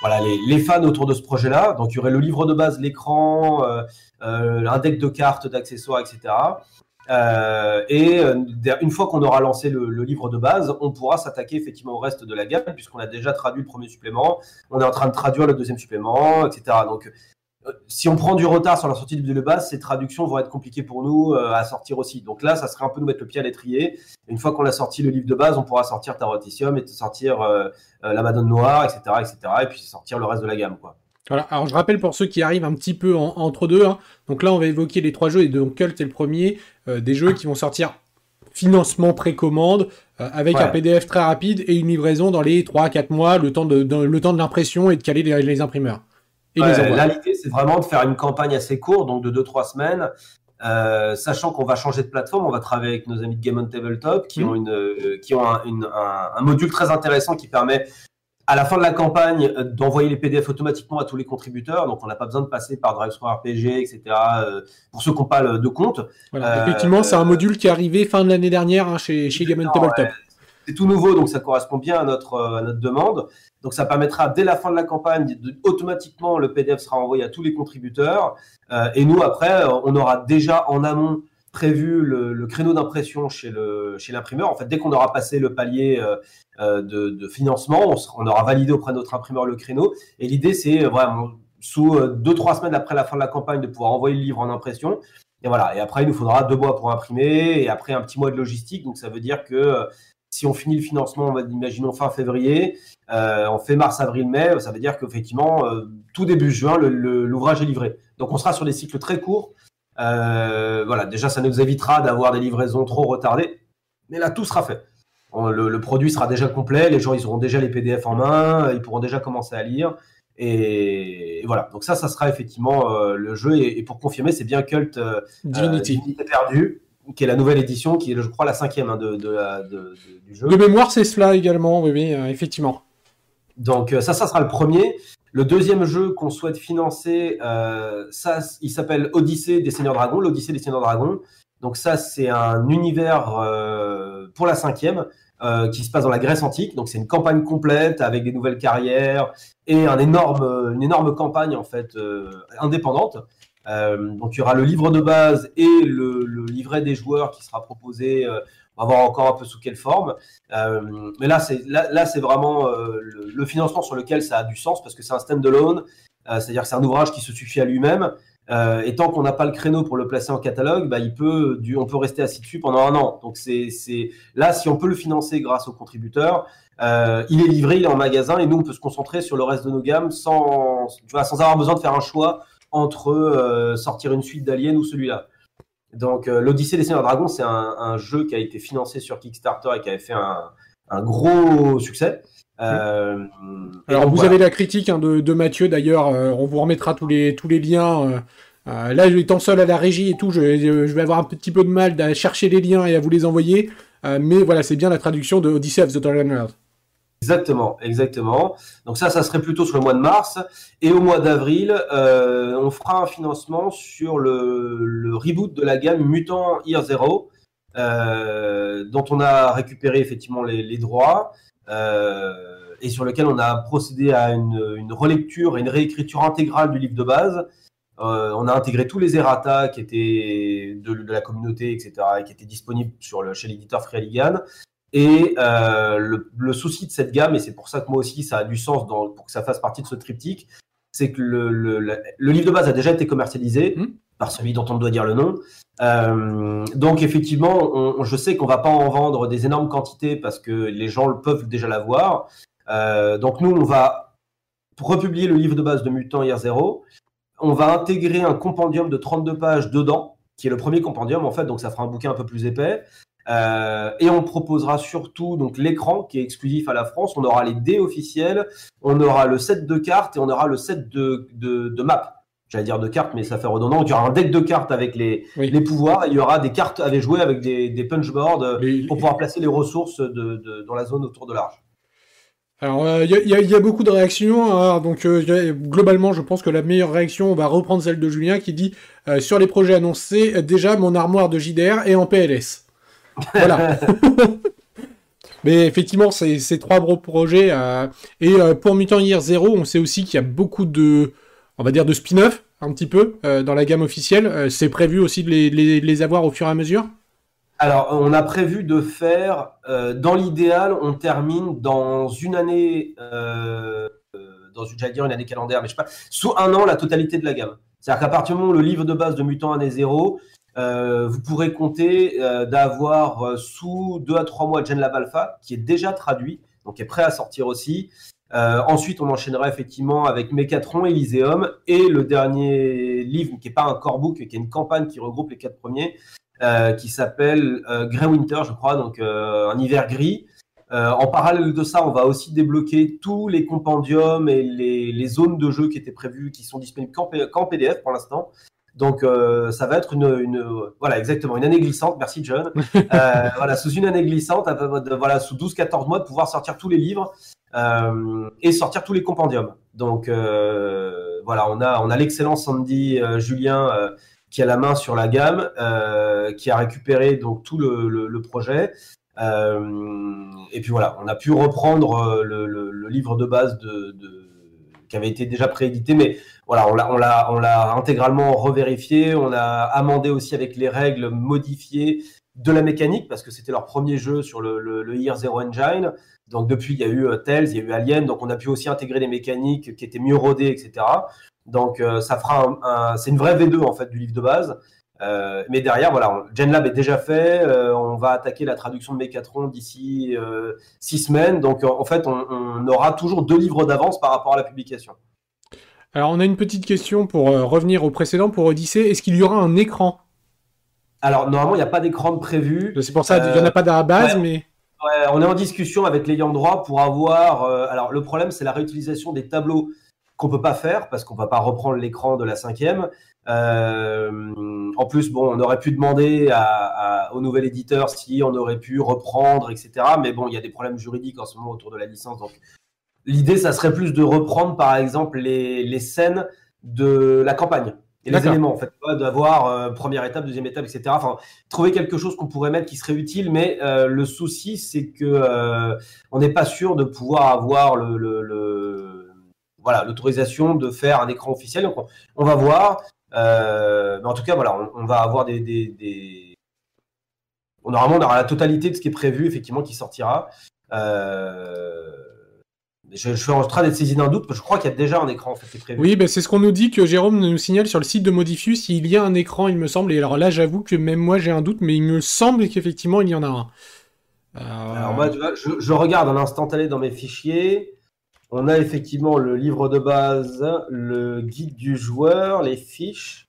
Voilà, les, fans autour de ce projet-là. Donc, il y aurait le livre de base, l'écran, euh, euh, un deck de cartes, d'accessoires, etc. Euh, et euh, une fois qu'on aura lancé le, livre de base, on pourra s'attaquer effectivement au reste de la gamme, puisqu'on a déjà traduit le premier supplément, on est en train de traduire le deuxième supplément, etc. Donc, euh, si on prend du retard sur la sortie du livre de base, ces traductions vont être compliquées pour nous à sortir aussi. Donc là, ça serait un peu nous mettre le pied à l'étrier. Une fois qu'on a sorti le livre de base, on pourra sortir Taroticium et sortir la Madone Noire, etc., etc., et puis sortir le reste de la gamme, quoi. Voilà, alors je rappelle pour ceux qui arrivent un petit peu entre deux, hein. donc là on va évoquer les trois jeux, et donc Cult est le premier, euh, des jeux qui vont sortir financement précommande, euh, avec un PDF très rapide et une livraison dans les 3-4 mois, le temps de, le temps de l'impression et de caler les, imprimeurs. Et là l'idée c'est vraiment de faire une campagne assez courte, donc de 2-3 semaines, euh, sachant qu'on va changer de plateforme, on va travailler avec nos amis de Game on Tabletop qui mmh. ont, une, qui ont un, module très intéressant qui permet à la fin de la campagne euh, d'envoyer les PDF automatiquement à tous les contributeurs. Donc, on n'a pas besoin de passer par DriveScore RPG, etc. Euh, pour ceux qui n'ont pas de compte. effectivement, c'est un module qui est arrivé fin de l'année dernière hein, chez, chez Game Tabletop. C'est tout nouveau, donc ça correspond bien à notre, à notre demande. Donc, ça permettra dès la fin de la campagne, automatiquement, le PDF sera envoyé à tous les contributeurs. et nous, après, on aura déjà en amont prévu le, créneau d'impression chez le chez l'imprimeur. En fait, dès qu'on aura passé le palier euh, euh, de, financement, on, aura validé auprès de notre imprimeur le créneau. Et l'idée, c'est euh, vraiment sous deux trois semaines après la fin de la campagne de pouvoir envoyer le livre en impression. Et voilà. Et après, il nous faudra deux mois pour imprimer et après un petit mois de logistique. Donc, ça veut dire que si on finit le financement, on va imaginons fin février, on fait mars, avril, mai, ça veut dire qu'effectivement, tout début juin, l'ouvrage est livré. Donc, on sera sur des cycles très courts. Euh, voilà, déjà, ça nous évitera d'avoir des livraisons trop retardées. Mais là, tout sera fait. le, produit sera déjà complet, les gens ils auront déjà les PDF en main, ils pourront déjà commencer à lire. Et, voilà, donc ça, ça sera effectivement euh, le jeu. Et, pour confirmer, c'est bien Cult euh, Divinity. perdu, qui est la nouvelle édition, qui est, je crois, la cinquième hein, de, du jeu. De mémoire, c'est cela également, oui, oui effectivement. Donc ça, ça sera le premier. Le deuxième jeu qu'on souhaite financer, euh, ça, il s'appelle Odyssée des Seigneurs Dragons, l'Odyssée des Seigneurs Dragons. Donc ça, c'est un univers euh, pour la cinquième euh, qui se passe dans la Grèce antique. Donc c'est une campagne complète avec des nouvelles carrières et un énorme, une énorme campagne en fait indépendante. Donc il y aura le livre de base et le, livret des joueurs qui sera proposé. on va voir encore un peu sous quelle forme. mais là, c'est là, c'est vraiment le, le, financement sur lequel ça a du sens parce que c'est un stand-alone, c'est-à-dire que c'est un ouvrage qui se suffit à lui-même. Euh, et tant qu'on n'a pas le créneau pour le placer en catalogue, bah, il peut, du, on peut rester assis dessus pendant un an. Donc c'est, là, si on peut le financer grâce aux contributeurs, euh, il est livré, il est en magasin, et nous on peut se concentrer sur le reste de nos gammes sans, tu vois, sans avoir besoin de faire un choix entre euh, sortir une suite d'Alien ou celui-là. Donc l'Odyssée des Seigneurs Dragons, c'est un, jeu qui a été financé sur Kickstarter et qui avait fait un, un gros succès. Euh, Alors vous avez la critique hein, de, Mathieu d'ailleurs, euh, on vous remettra tous les, tous les liens. Euh, là, étant seul à la régie et tout, je, vais avoir un petit peu de mal à chercher les liens et à vous les envoyer. mais voilà, c'est bien la traduction de Odyssey of the Dragon Exactement, exactement. Donc ça, ça serait plutôt sur le mois de mars. Et au mois d'avril, on fera un financement sur le, reboot de la gamme Mutant Year Zero, dont on a récupéré effectivement les, les droits. Euh, et sur lequel on a procédé à une, relecture et une réécriture intégrale du livre de base. Euh, on a intégré tous les errata qui étaient de, la communauté, etc., et qui étaient disponibles sur le, chez l'éditeur Freeligan. Et euh, le, souci de cette gamme, et c'est pour ça que moi aussi ça a du sens pour que ça fasse partie de ce triptyque, c'est que le, livre de base a déjà été commercialisé mmh. par celui dont on doit dire le nom. Euh, donc effectivement, je sais qu'on va pas en vendre des énormes quantités parce que les gens peuvent déjà l'avoir. Euh, donc nous, on va republier le livre de base de Mutant Year Zero. On va intégrer un compendium de 32 pages dedans, qui est le premier compendium en fait, donc ça fera un bouquin un peu plus épais. Euh, et on proposera surtout donc l'écran qui est exclusif à la France. On aura les dés officiels, on aura le set de cartes et on aura le set de, de, de maps j'allais dire de cartes, mais ça fait redondant. Il y aura un deck de cartes avec les, les pouvoirs et il y aura des cartes à jouer avec des, des punchboards euh, pour pouvoir placer les ressources de, dans la zone autour de l'arche. Alors, euh, il y, a beaucoup de réactions. Hein. donc, euh, globalement, je pense que la meilleure réaction, on va reprendre celle de Julien qui dit Sur les projets annoncés, déjà mon armoire de JDR est en PLS. Voilà. Mais effectivement, c'est trois gros projets. et pour Mutant Year Zero, on sait aussi qu'il y a beaucoup de on va dire, de spin-off, un petit peu, euh, dans la gamme officielle. Euh, c'est prévu aussi de les, avoir au fur et à mesure? Alors, on a prévu de faire, euh, dans l'idéal, on termine dans une année, dans une, j'allais dire une année calendaire, mais je sais pas, sous un an la totalité de la gamme. C'est-à-dire qu'à partir du moment où le livre de base de Mutant année zéro, vous pourrez compter d'avoir sous deux à trois mois Gen Lab Alpha, qui est déjà traduit, donc est prêt à sortir aussi, euh, ensuite, on enchaînera effectivement avec Mécatron, Elyséum et le dernier livre qui n'est pas un core book, qui est une campagne qui regroupe les quatre premiers, euh, qui s'appelle euh, Grey Winter, je crois, donc un hiver gris. en parallèle de ça, on va aussi débloquer tous les compendiums et les, zones de jeu qui étaient prévues, qui sont disponibles qu'en PDF pour l'instant. Donc ça va être une, voilà exactement une année glissante. Merci John. voilà sous une année glissante, voilà sous 12-14 mois de pouvoir sortir tous les livres euh, et sortir tous les compendiums. Donc euh, voilà, on a, on a l'excellent Sandy euh, Julien qui a la main sur la gamme, qui a récupéré donc tout le, le, projet. et puis voilà, on a pu reprendre le, le livre de base de, de, qui avait été déjà préédité, mais voilà, on l'a, intégralement revérifié, on a amendé aussi avec les règles modifiées de la mécanique parce que c'était leur premier jeu sur le, Year Zero Engine. Donc depuis, il y a eu euh, Tales, il y a eu Alien, donc on a pu aussi intégrer des mécaniques qui étaient mieux rodées, etc. Donc euh, ça fera un, c'est une vraie V2 en fait du livre de base. Euh, mais derrière, voilà, GenLab est déjà fait. on va attaquer la traduction de Mécatron d'ici six semaines. Donc en fait, on, aura toujours deux livres d'avance par rapport à la publication. Alors on a une petite question pour revenir au précédent pour Odyssey. Est-ce qu'il y aura un écran? Alors normalement, il n'y a pas d'écran de prévu. C'est pour ça qu'il n'y en a pas dans la base, mais on est en discussion avec l'ayant droit pour avoir. Euh, alors, le problème, c'est la réutilisation des tableaux qu'on peut pas faire parce qu'on va pas reprendre l'écran de la cinquième. Euh, plus, bon, on aurait pu demander au nouvel éditeur si on aurait pu reprendre, etc. Mais bon, il y a des problèmes juridiques en ce moment autour de la licence. Donc, l'idée, ça serait plus de reprendre, par exemple, les scènes de la campagne et les éléments en fait. D'avoir euh, première étape deuxième étape etc enfin trouver quelque chose qu'on pourrait mettre qui serait utile mais euh, le souci c'est que euh, on n'est pas sûr de pouvoir avoir le, le, le voilà l'autorisation de faire un écran officiel. Donc on, va voir mais en tout cas, voilà, on, va avoir des, des, On, normalement, on aura la totalité de ce qui est prévu, effectivement, qui sortira. Euh, je, suis en train d'être saisi d'un doute, parce que je crois qu'il y a déjà un écran en fait, prévu. Oui, ben, c'est ce qu'on nous dit, que Jérôme nous signale sur le site de Modifus, il y a un écran, il me semble. Et alors là, j'avoue que même moi, j'ai un doute, mais il me semble qu'effectivement, il y en a un. Euh, alors moi, tu vois, je, regarde en instantané dans mes fichiers. On a effectivement le livre de base, le guide du joueur, les fiches.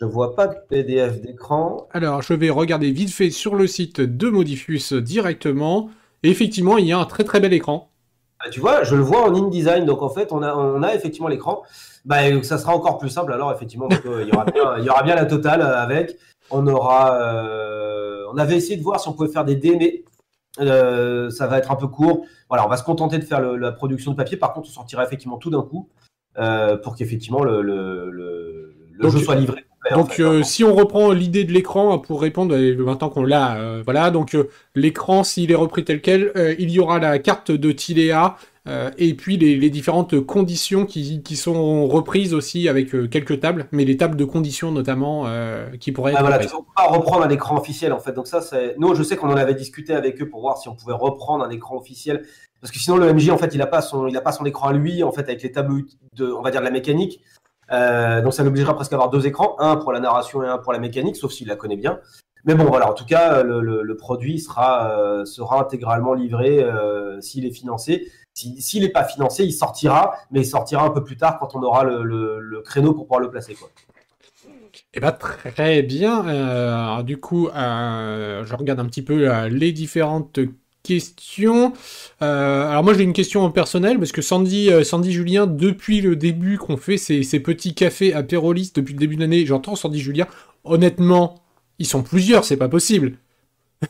Je vois pas de PDF d'écran. Alors, je vais regarder vite fait sur le site de Modifus directement. Et effectivement, il y a un très très bel écran. Bah, tu vois, je le vois en InDesign, donc en fait, on a, on a effectivement l'écran. Bah, ça sera encore plus simple alors, effectivement, euh, il, y aura bien, il y aura bien la totale avec. On aura. Euh, on avait essayé de voir si on pouvait faire des dés, mais ça va être un peu court. Voilà, on va se contenter de faire la production de papier. Par contre, on sortira effectivement tout d'un coup pour qu'effectivement le, le, le, jeu soit livré. Donc, hein. si on reprend l'idée de l'écran pour répondre, maintenant qu'on l'a, voilà. Donc, l'écran, s'il est repris tel quel, il y aura la carte de Tilea et puis les, différentes conditions qui, qui, sont reprises aussi avec quelques tables, mais les tables de conditions notamment qui pourraient. Ah, voilà, tu peux pas reprendre un écran officiel en fait. Donc ça, c'est. Nous, je sais qu'on en avait discuté avec eux pour voir si on pouvait reprendre un écran officiel, parce que sinon le MJ en fait, il a pas son, il a pas son écran à lui en fait avec les tableaux de, on va dire de la mécanique. Euh, donc ça l'obligera presque à avoir deux écrans, un pour la narration et un pour la mécanique, sauf s'il la connaît bien. Mais bon, voilà, en tout cas, le, produit sera, euh, sera intégralement livré euh, s'il est financé. S'il n'est pas financé, il sortira, mais il sortira un peu plus tard quand on aura le, créneau pour pouvoir le placer. Eh ben, très bien. du coup, je regarde un petit peu les différentes question. Euh, alors moi j'ai une question personnelle parce que Sandy, euh, Sandy Julien, depuis le début qu'on fait ces, petits cafés apérolistes depuis le début de l'année, j'entends Sandy Julien, honnêtement, ils sont plusieurs, c'est pas possible.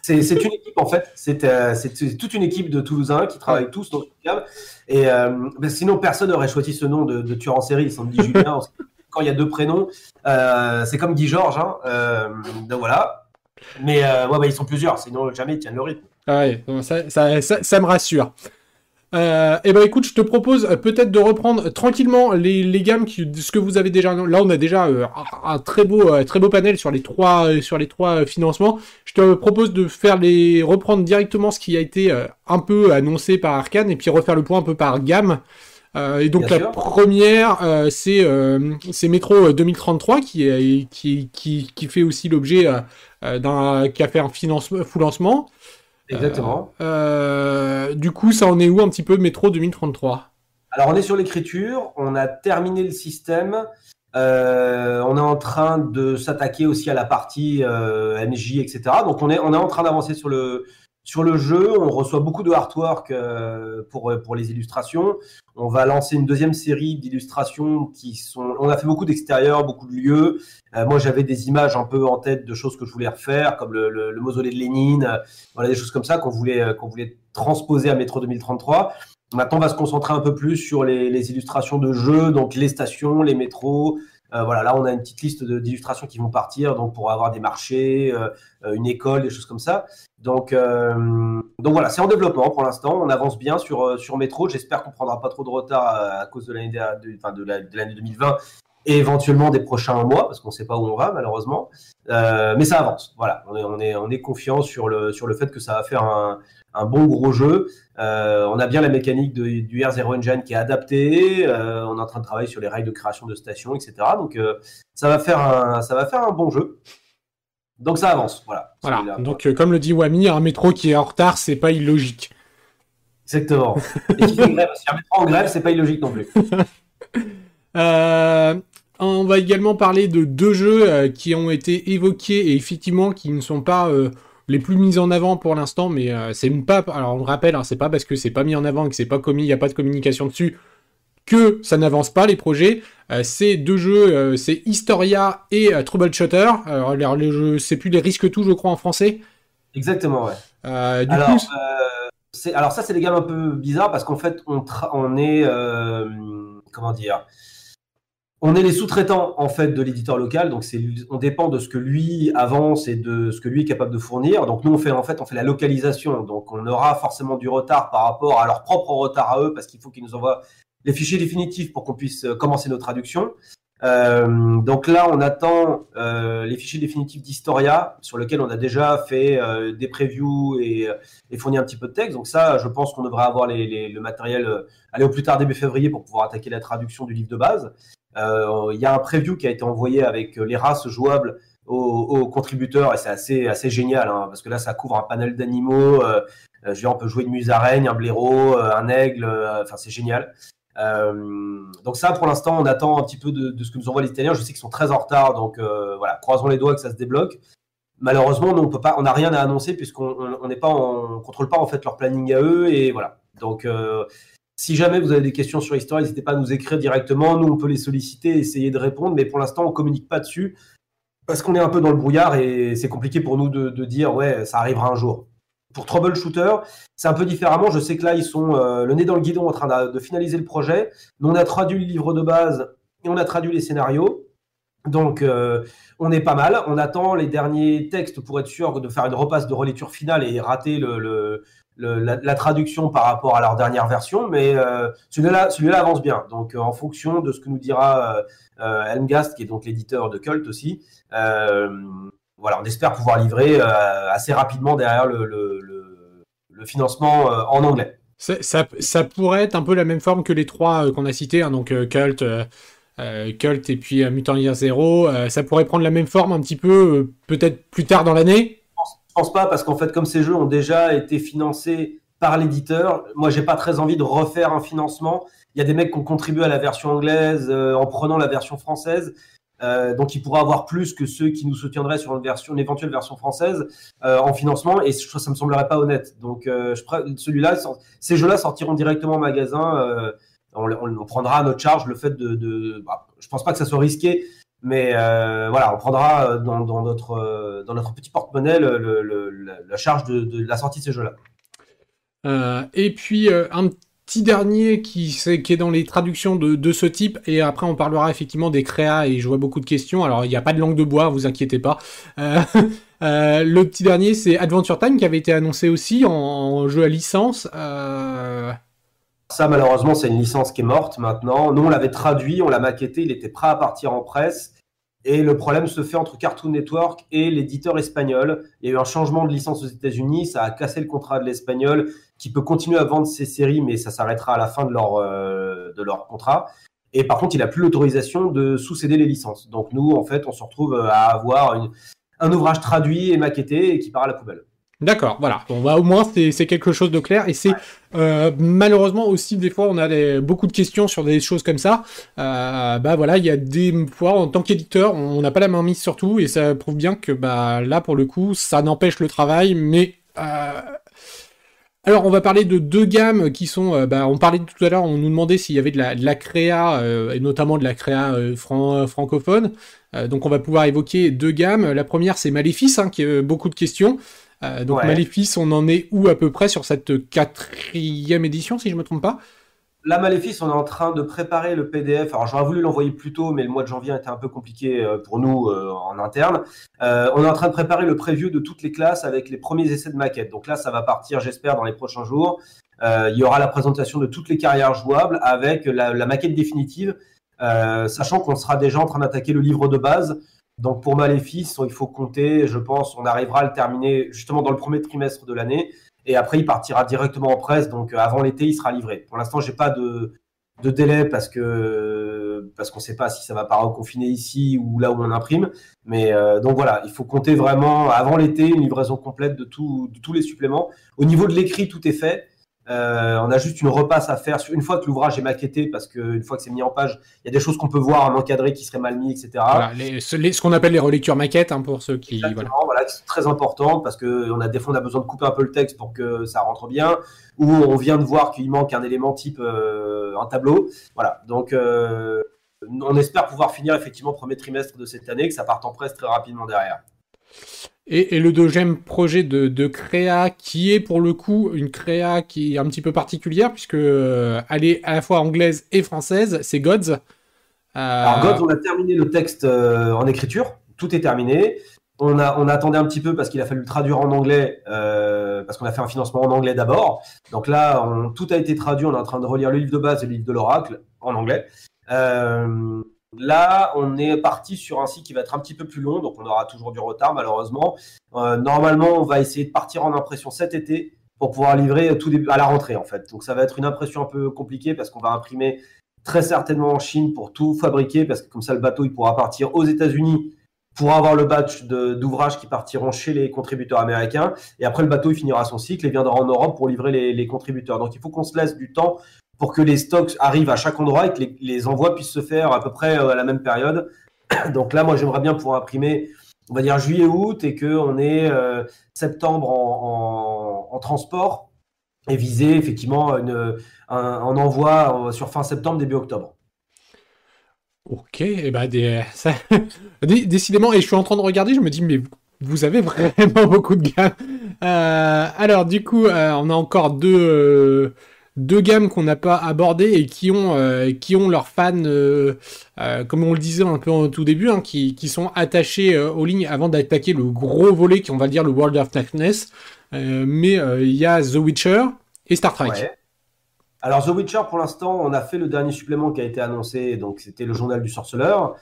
C'est une équipe en fait, euh, c'est toute une équipe de Toulousains qui travaillent tous dans une cave. Et ben, sinon personne n'aurait choisi ce nom de, tueur en série, Sandy Julien. quand il y a deux prénoms, c'est comme Guy Georges. Hein, donc voilà. Mais ouais, bah, ils sont plusieurs, sinon jamais ils tiennent le rythme. Ah ouais, ça, ça, ça, me rassure. Euh, eh ben écoute, je te propose euh, peut-être de reprendre tranquillement les, les gammes qui, ce que vous avez déjà. Là, on a déjà euh, un très beau, euh, très beau panel sur les trois, sur les trois financements. Je te propose de faire les reprendre directement ce qui a été un peu annoncé par Arkane et puis refaire le point un peu par gamme. et donc la première, c'est c'est Metro 2033 qui, qui, qui, qui fait aussi l'objet d'un qui a fait un financement, full lancement. Exactement. Euh, du coup, ça en est où un petit peu Métro 2033 Alors, on est sur l'écriture, on a terminé le système. Euh, on est en train de s'attaquer aussi à la partie euh, MJ, etc. Donc, on est, on est en train d'avancer sur le, sur le jeu, on reçoit beaucoup de artwork euh, pour, pour les illustrations. On va lancer une deuxième série d'illustrations qui sont. On a fait beaucoup d'extérieurs, beaucoup de lieux. Euh, moi, j'avais des images un peu en tête de choses que je voulais refaire, comme le, mausolée de Lénine, euh, voilà des choses comme ça qu'on voulait, qu'on voulait transposer à Métro 2033. Maintenant, on va se concentrer un peu plus sur les, illustrations de jeux, donc les stations, les métros, euh, voilà, là, on a une petite liste d'illustrations qui vont partir, donc pour avoir des marchés, euh, euh, une école, des choses comme ça. Donc, donc voilà, c'est en développement pour l'instant. On avance bien sur sur Métro. J'espère qu'on prendra pas trop de retard à, cause de l'année de, de l'année 2020 et éventuellement des prochains mois, parce qu'on ne sait pas où on va malheureusement. mais ça avance. Voilà, on est on est on est confiant sur le sur le fait que ça va faire un un bon gros jeu. Euh, on a bien la mécanique du R0 Engine qui est adaptée. Euh, on est en train de travailler sur les règles de création de stations, etc. Donc euh, ça va faire un, ça va faire un bon jeu. Donc ça avance, voilà. Voilà. Donc comme le dit Wami, un métro qui est en retard, c'est pas illogique. Exactement. Et qui fait grève. Si un métro en grève, c'est pas illogique non plus. on va également parler de deux jeux qui ont été évoqués et effectivement qui ne sont pas les plus mises en avant pour l'instant, mais euh, c'est pas. Alors on le rappelle, hein, c'est pas parce que c'est pas mis en avant et que c'est pas commis, il n'y a pas de communication dessus que ça n'avance pas les projets. Euh, ces deux jeux, euh, c'est Historia et Troubleshooter. Alors les jeux, c'est plus les risques tout, je crois en français. Exactement, ouais. du alors, coup, alors ça c'est des gammes un peu bizarres parce qu'en fait on, on est comment dire on est les sous-traitants en fait de l'éditeur local, donc on dépend de ce que lui avance et de ce que lui est capable de fournir. Donc nous on fait en fait on fait la localisation, donc on aura forcément du retard par rapport à leur propre retard à eux parce qu'il faut qu'ils nous envoient les fichiers définitifs pour qu'on puisse euh, commencer nos traductions. Euh, donc là, on attend euh, les fichiers définitifs d'Historia, sur lesquels on a déjà fait euh, des previews et, et, fourni un petit peu de texte. Donc ça, je pense qu'on devrait avoir les, les, le matériel, aller au plus tard début février pour pouvoir attaquer la traduction du livre de base. Il y a un preview qui a été envoyé avec les races jouables aux, contributeurs et c'est assez, assez génial, hein, parce que là, ça couvre un panel d'animaux. je veux dire, on peut jouer une musaraigne, un blaireau, un aigle, enfin c'est génial. Euh, donc ça, pour l'instant, on attend un petit peu de, ce que nous envoient les Italiens. Je sais qu'ils sont très en retard, donc euh, voilà, croisons les doigts que ça se débloque. Malheureusement, on peut pas, on n'a rien à annoncer puisqu'on n'est pas, on contrôle pas en fait leur planning à eux et voilà. Donc euh, si jamais vous avez des questions sur l'histoire, n'hésitez pas à nous écrire directement. Nous, on peut les solliciter, essayer de répondre, mais pour l'instant, on communique pas dessus parce qu'on est un peu dans le brouillard et c'est compliqué pour nous de, de dire ouais, ça arrivera un jour pour Troubleshooter, c'est un peu différemment. Je sais que là, ils sont euh, le nez dans le guidon en train de, finaliser le projet. Nous, on a traduit le livre de base et on a traduit les scénarios. Donc, euh, on est pas mal. On attend les derniers textes pour être sûr de faire une repasse de relecture finale et rater le, la, traduction par rapport à leur dernière version. Mais euh, celui-là celui avance bien. Donc, en fonction de ce que nous dira Helmgast, qui est donc l'éditeur de Cult aussi, voilà, on espère pouvoir livrer euh, assez rapidement derrière le, financement euh, en anglais. Ça, pourrait être un peu la même forme que les trois euh, qu'on a cités, hein, donc Cult, Cult et puis Mutant Year Zero. ça pourrait prendre la même forme un petit peu, peut-être plus tard dans l'année pense pas, parce qu'en fait, comme ces jeux ont déjà été financés par l'éditeur, moi, j'ai pas très envie de refaire un financement. Il y a des mecs qui ont contribué à la version anglaise en prenant la version française. Euh, donc il pourra avoir plus que ceux qui nous soutiendraient sur une version, une éventuelle version française euh, en financement, et ça, ça me semblerait pas honnête. Donc euh, celui-là, ces jeux-là sortiront directement au magasin. On, prendra à notre charge le fait de. de bah, je pense pas que ça soit risqué, mais voilà, on prendra dans, dans notre dans notre petit porte-monnaie la charge de, la sortie de ces jeux-là. et puis un petit dernier qui, est, dans les traductions de, ce type, et après on parlera effectivement des créas, et je vois beaucoup de questions, alors il n'y a pas de langue de bois, vous inquiétez pas. Euh, euh, le petit dernier, c'est Adventure Time, qui avait été annoncé aussi en, jeu à licence. Euh. Ça, malheureusement, c'est une licence qui est morte maintenant. Nous, on l'avait traduit, on l'a maquetté, il était prêt à partir en presse. Et le problème se fait entre Cartoon Network et l'éditeur espagnol. Il y a eu un changement de licence aux États-Unis, ça a cassé le contrat de l'espagnol qui peut continuer à vendre ses séries, mais ça s'arrêtera à la fin de leur, euh, de leur contrat. Et par contre, il n'a plus l'autorisation de sous-céder les licences. Donc nous, en fait, on se retrouve à avoir un ouvrage traduit et maquetté et qui part à la poubelle. D'accord, voilà. Bon, bah, au moins, c'est quelque chose de clair. Et c'est euh, malheureusement aussi, des fois, on a beaucoup de questions sur des choses comme ça. Euh, bah voilà, il y a des fois, en tant qu'éditeur, on n'a pas la main mise sur tout. Et ça prouve bien que bah, là, pour le coup, ça n'empêche le travail. Mais euh, alors, on va parler de deux gammes qui sont. Bah, on parlait tout à l'heure, on nous demandait s'il y avait de la, de la créa, et notamment de la créa francophone. donc, on va pouvoir évoquer deux gammes. La première, c'est Maléfice, hein, qui a beaucoup de questions. Donc, Maléfice, on en est où à peu près sur cette quatrième édition, si je ne me trompe pas? La Maléfice, on est en train de préparer le PDF. Alors, j'aurais voulu l'envoyer plus tôt, mais le mois de janvier était un peu compliqué euh, pour nous euh, en interne. Euh, on est en train de préparer le preview de toutes les classes avec les premiers essais de maquette. Donc là, ça va partir, j'espère, dans les prochains jours. il y aura la présentation de toutes les carrières jouables avec la, maquette définitive, sachant qu'on sera déjà en train d'attaquer le livre de base. Donc pour Maléfice, il faut compter, je pense, on arrivera à le terminer justement dans le premier trimestre de l'année et après il partira directement en presse. Donc euh, avant l'été, il sera livré. Pour l'instant, j'ai pas de, délai parce que parce qu'on ne sait pas si ça va pas reconfiner ici ou là où on imprime. Mais euh, donc voilà, il faut compter vraiment avant l'été une livraison complète de tous les suppléments. Au niveau de l'écrit, tout est fait. Euh, on a juste une repasse à faire une fois que l'ouvrage est maquetté, parce qu'une fois que c'est mis en page, il y a des choses qu'on peut voir en encadré qui seraient mal mis, etc. Voilà, ce, qu'on appelle les relectures maquettes, hein, pour ceux qui. Voilà, voilà c'est très important parce qu'on a des fois on a besoin de couper un peu le texte pour que ça rentre bien, ou on vient de voir qu'il manque un élément type euh, un tableau. Voilà, donc euh, on espère pouvoir finir effectivement le premier trimestre de cette année, que ça parte en presse très rapidement derrière. Et, le deuxième projet de, créa qui est pour le coup une créa qui est un petit peu particulière puisque euh, elle est à la fois anglaise et française, c'est Gods. Euh, Alors Gods, on a terminé le texte euh, en écriture, tout est terminé. On, a, on attendait un petit peu parce qu'il a fallu le traduire en anglais, parce qu'on a fait un financement en anglais d'abord. Donc là, tout a été traduit, on est en train de relire le livre de base et le livre de l'oracle en anglais. Là, on est parti sur un cycle qui va être un petit peu plus long, donc on aura toujours du retard malheureusement. normalement, on va essayer de partir en impression cet été pour pouvoir livrer tout à la rentrée en fait. Donc ça va être une impression un peu compliquée parce qu'on va imprimer très certainement en Chine pour tout fabriquer parce que comme ça le bateau il pourra partir aux États-Unis pour avoir le batch d'ouvrages qui partiront chez les contributeurs américains et après le bateau il finira son cycle et viendra en Europe pour livrer les, contributeurs. Donc il faut qu'on se laisse du temps pour que les stocks arrivent à chaque endroit et que les, envois puissent se faire à peu près euh, à la même période. Donc là, moi, j'aimerais bien pouvoir imprimer, on va dire juillet-août, et qu'on ait euh, septembre en, transport et viser effectivement un, envoi sur fin septembre, début octobre. Ok, et eh ben décidément, et je suis en train de regarder, je me dis, mais vous avez vraiment beaucoup de gammes. Euh, alors, du coup, on a encore deux, deux gammes qu'on n'a pas abordées et qui ont, euh, qui ont leurs fans, euh, euh, comme on le disait un peu au tout début, hein, qui, qui, sont attachés aux lignes avant d'attaquer le gros volet qui on va dire le World of Darkness. mais il y a The Witcher et Star Trek. Alors The Witcher, pour l'instant, on a fait le dernier supplément qui a été annoncé, donc c'était le journal du sorceleur.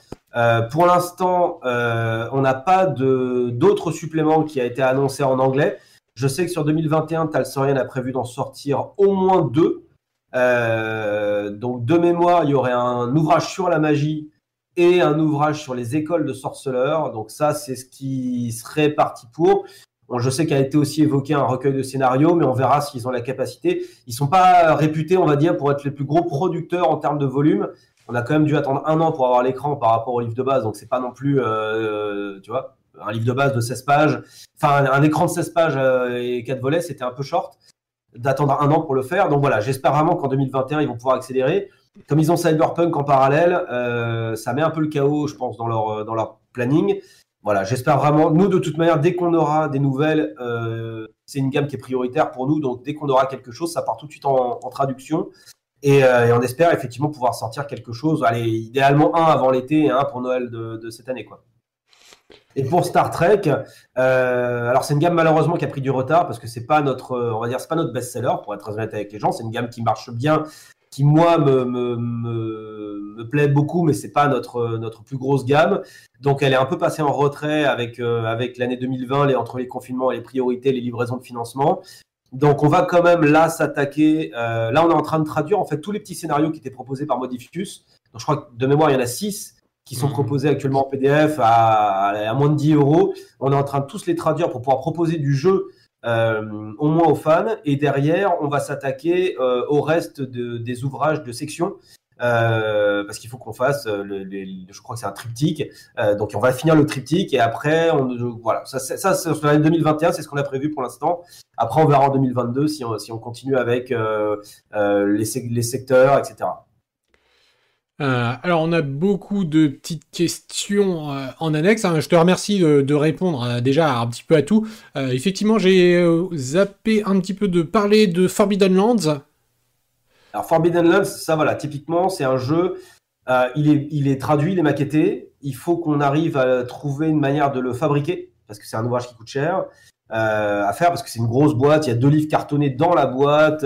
pour l'instant, on n'a pas d'autres suppléments qui a été annoncé en anglais. Je sais que sur 2021, Talsorian a prévu d'en sortir au moins deux. Euh, donc, de mémoire, il y aurait un ouvrage sur la magie et un ouvrage sur les écoles de sorceleurs. Donc, ça, c'est ce qui serait parti pour. Je sais qu'il a été aussi évoqué un recueil de scénarios, mais on verra s'ils ont la capacité. Ils sont pas réputés, on va dire, pour être les plus gros producteurs en termes de volume. On a quand même dû attendre un an pour avoir l'écran par rapport au livre de base, donc c'est pas non plus, euh, tu vois, un livre de base de 16 pages, enfin un, écran de 16 pages euh, et 4 volets, c'était un peu short d'attendre un an pour le faire. Donc voilà, j'espère vraiment qu'en 2021, ils vont pouvoir accélérer. Comme ils ont Cyberpunk en parallèle, euh, ça met un peu le chaos, je pense, dans leur, dans leur planning. Voilà, j'espère vraiment. Nous, de toute manière, dès qu'on aura des nouvelles, euh, c'est une gamme qui est prioritaire pour nous. Donc, dès qu'on aura quelque chose, ça part tout de suite en, traduction. Et, on espère effectivement pouvoir sortir quelque chose. Allez, idéalement un avant l'été et un pour Noël de, cette année. Et pour Star Trek, euh, alors c'est une gamme malheureusement qui a pris du retard parce que c'est pas notre, on va dire, c'est pas notre best-seller pour être honnête avec les gens. C'est une gamme qui marche bien, qui moi me, plaît beaucoup, mais c'est pas notre notre plus grosse gamme. Donc elle est un peu passée en retrait avec euh, avec l'année 2020, les, entre les confinements et les priorités, les livraisons de financement. Donc on va quand même là s'attaquer. Euh, là on est en train de traduire en fait tous les petits scénarios qui étaient proposés par Modificus. Donc je crois que de mémoire il y en a six qui sont mhm. proposés actuellement en PDF à, à, moins de 10 euros. On est en train de tous les traduire pour pouvoir proposer du jeu euh, au moins aux fans. Et derrière, on va s'attaquer euh, au reste de, des ouvrages de section. Euh, parce qu'il faut qu'on fasse, euh, le, je crois que c'est un triptyque. Euh, donc on va finir le triptyque et après, on, voilà, ça, ça sur l'année 2021, c'est ce qu'on a prévu pour l'instant. Après, on verra en 2022 si on, si on continue avec les, les secteurs, etc. Euh, alors, on a beaucoup de petites questions euh, en annexe. Hein. Je te remercie de, répondre euh, déjà un petit peu à tout. effectivement, j'ai zappé un petit peu de parler de Forbidden Lands. Alors, Forbidden Lands, ça voilà, typiquement, c'est un jeu. il, est, il est traduit, il est maquetté. Il faut qu'on arrive à trouver une manière de le fabriquer parce que c'est un ouvrage qui coûte cher à faire parce que c'est une grosse boîte. Il y a deux livres cartonnés dans la boîte.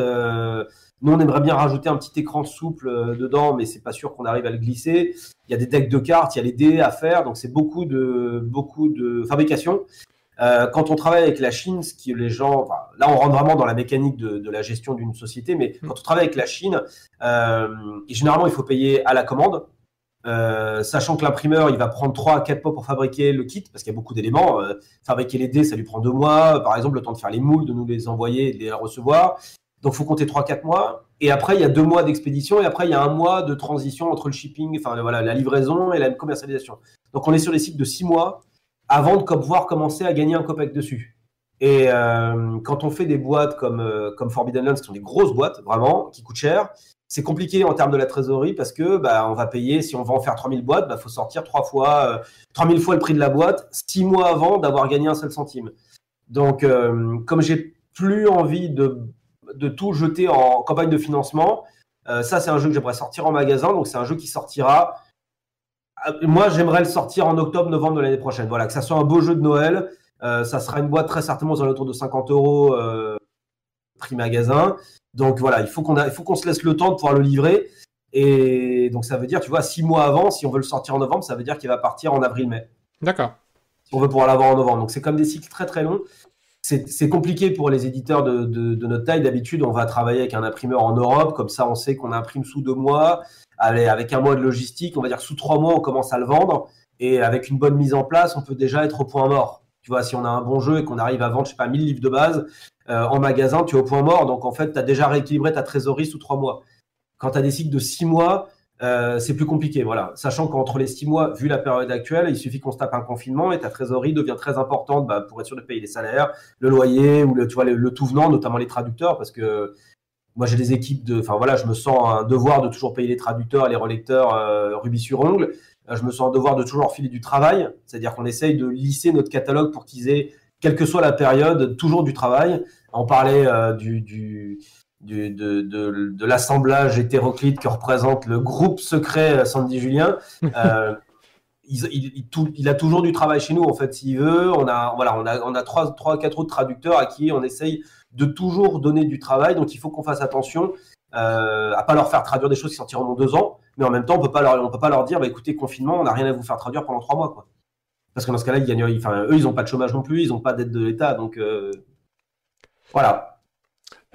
Nous, on aimerait bien rajouter un petit écran souple euh, dedans, mais c'est pas sûr qu'on arrive à le glisser. Il y a des decks de cartes, il y a les dés à faire, donc c'est beaucoup de, beaucoup de fabrication. Euh, quand on travaille avec la Chine, ce qui les gens, là on rentre vraiment dans la mécanique de, la gestion d'une société, mais mm. quand on travaille avec la Chine, euh, généralement il faut payer à la commande, sachant que l'imprimeur il va prendre 3 à 4 mois pour fabriquer le kit, parce qu'il y a beaucoup d'éléments. fabriquer les dés, ça lui prend 2 mois, par exemple le temps de faire les moules, de nous les envoyer et de les recevoir. Donc, faut compter 3-4 mois. Et après, il y a deux mois d'expédition. Et après, il y a un mois de transition entre le shipping, enfin, voilà, la livraison et la commercialisation. Donc, on est sur des cycles de 6 mois avant de pouvoir commencer à gagner un copec dessus. Et euh, quand on fait des boîtes comme, euh, comme Forbidden Lands, qui sont des grosses boîtes, vraiment, qui coûtent cher, c'est compliqué en termes de la trésorerie parce que bah, on va payer, si on va en faire 3000 boîtes, il bah, faut sortir trois fois, euh, 3000 fois le prix de la boîte, six mois avant d'avoir gagné un seul centime. Donc, euh, comme j'ai plus envie de de tout jeter en campagne de financement. Euh, ça, c'est un jeu que j'aimerais sortir en magasin. Donc, c'est un jeu qui sortira. Euh, moi, j'aimerais le sortir en octobre, novembre de l'année prochaine. Voilà, que ça soit un beau jeu de Noël. Euh, ça sera une boîte très certainement aux alentours de 50 euros prix magasin. Donc voilà, il faut qu'on il faut qu'on se laisse le temps de pouvoir le livrer. Et donc ça veut dire, tu vois, six mois avant, si on veut le sortir en novembre, ça veut dire qu'il va partir en avril-mai. D'accord. Si on veut pouvoir l'avoir en novembre. Donc c'est comme des cycles très très longs. C'est compliqué pour les éditeurs de, notre taille. D'habitude, on va travailler avec un imprimeur en Europe. Comme ça, on sait qu'on imprime sous deux mois. Avec un mois de logistique, on va dire sous trois mois, on commence à le vendre. Et avec une bonne mise en place, on peut déjà être au point mort. Tu vois, si on a un bon jeu et qu'on arrive à vendre, je sais pas, 1000 livres de base euh, en magasin, tu es au point mort. Donc en fait, tu as déjà rééquilibré ta trésorerie sous trois mois. Quand tu as des cycles de six mois, euh, c'est plus compliqué. Voilà. Sachant qu'entre les six mois, vu la période actuelle, il suffit qu'on se tape un confinement et ta trésorerie devient très importante bah, pour être sûr de payer les salaires, le loyer ou le, tu vois, le, tout venant, notamment les traducteurs, parce que moi j'ai des équipes de. Enfin voilà, je me sens un devoir de toujours payer les traducteurs et les relecteurs euh, rubis sur ongle. Euh, je me sens un devoir de toujours filer du travail, c'est-à-dire qu'on essaye de lisser notre catalogue pour qu'ils aient, quelle que soit la période, toujours du travail. On parlait du du, de, de, de l'assemblage hétéroclite que représente le groupe secret Sandy Julien. Euh, il, il, il, a toujours du travail chez nous, en fait, s'il veut. On a, voilà, on a, on a trois, trois, quatre autres traducteurs à qui on essaye de toujours donner du travail. Donc, il faut qu'on fasse attention euh, à pas leur faire traduire des choses qui sortiront dans deux ans. Mais en même temps, on peut pas leur, on peut pas leur dire, bah, écoutez, confinement, on n'a rien à vous faire traduire pendant trois mois, quoi. Parce que dans ce cas-là, ils gagnent, enfin, eux, ils n'ont pas de chômage non plus, ils n'ont pas d'aide de l'État. Donc, euh, voilà.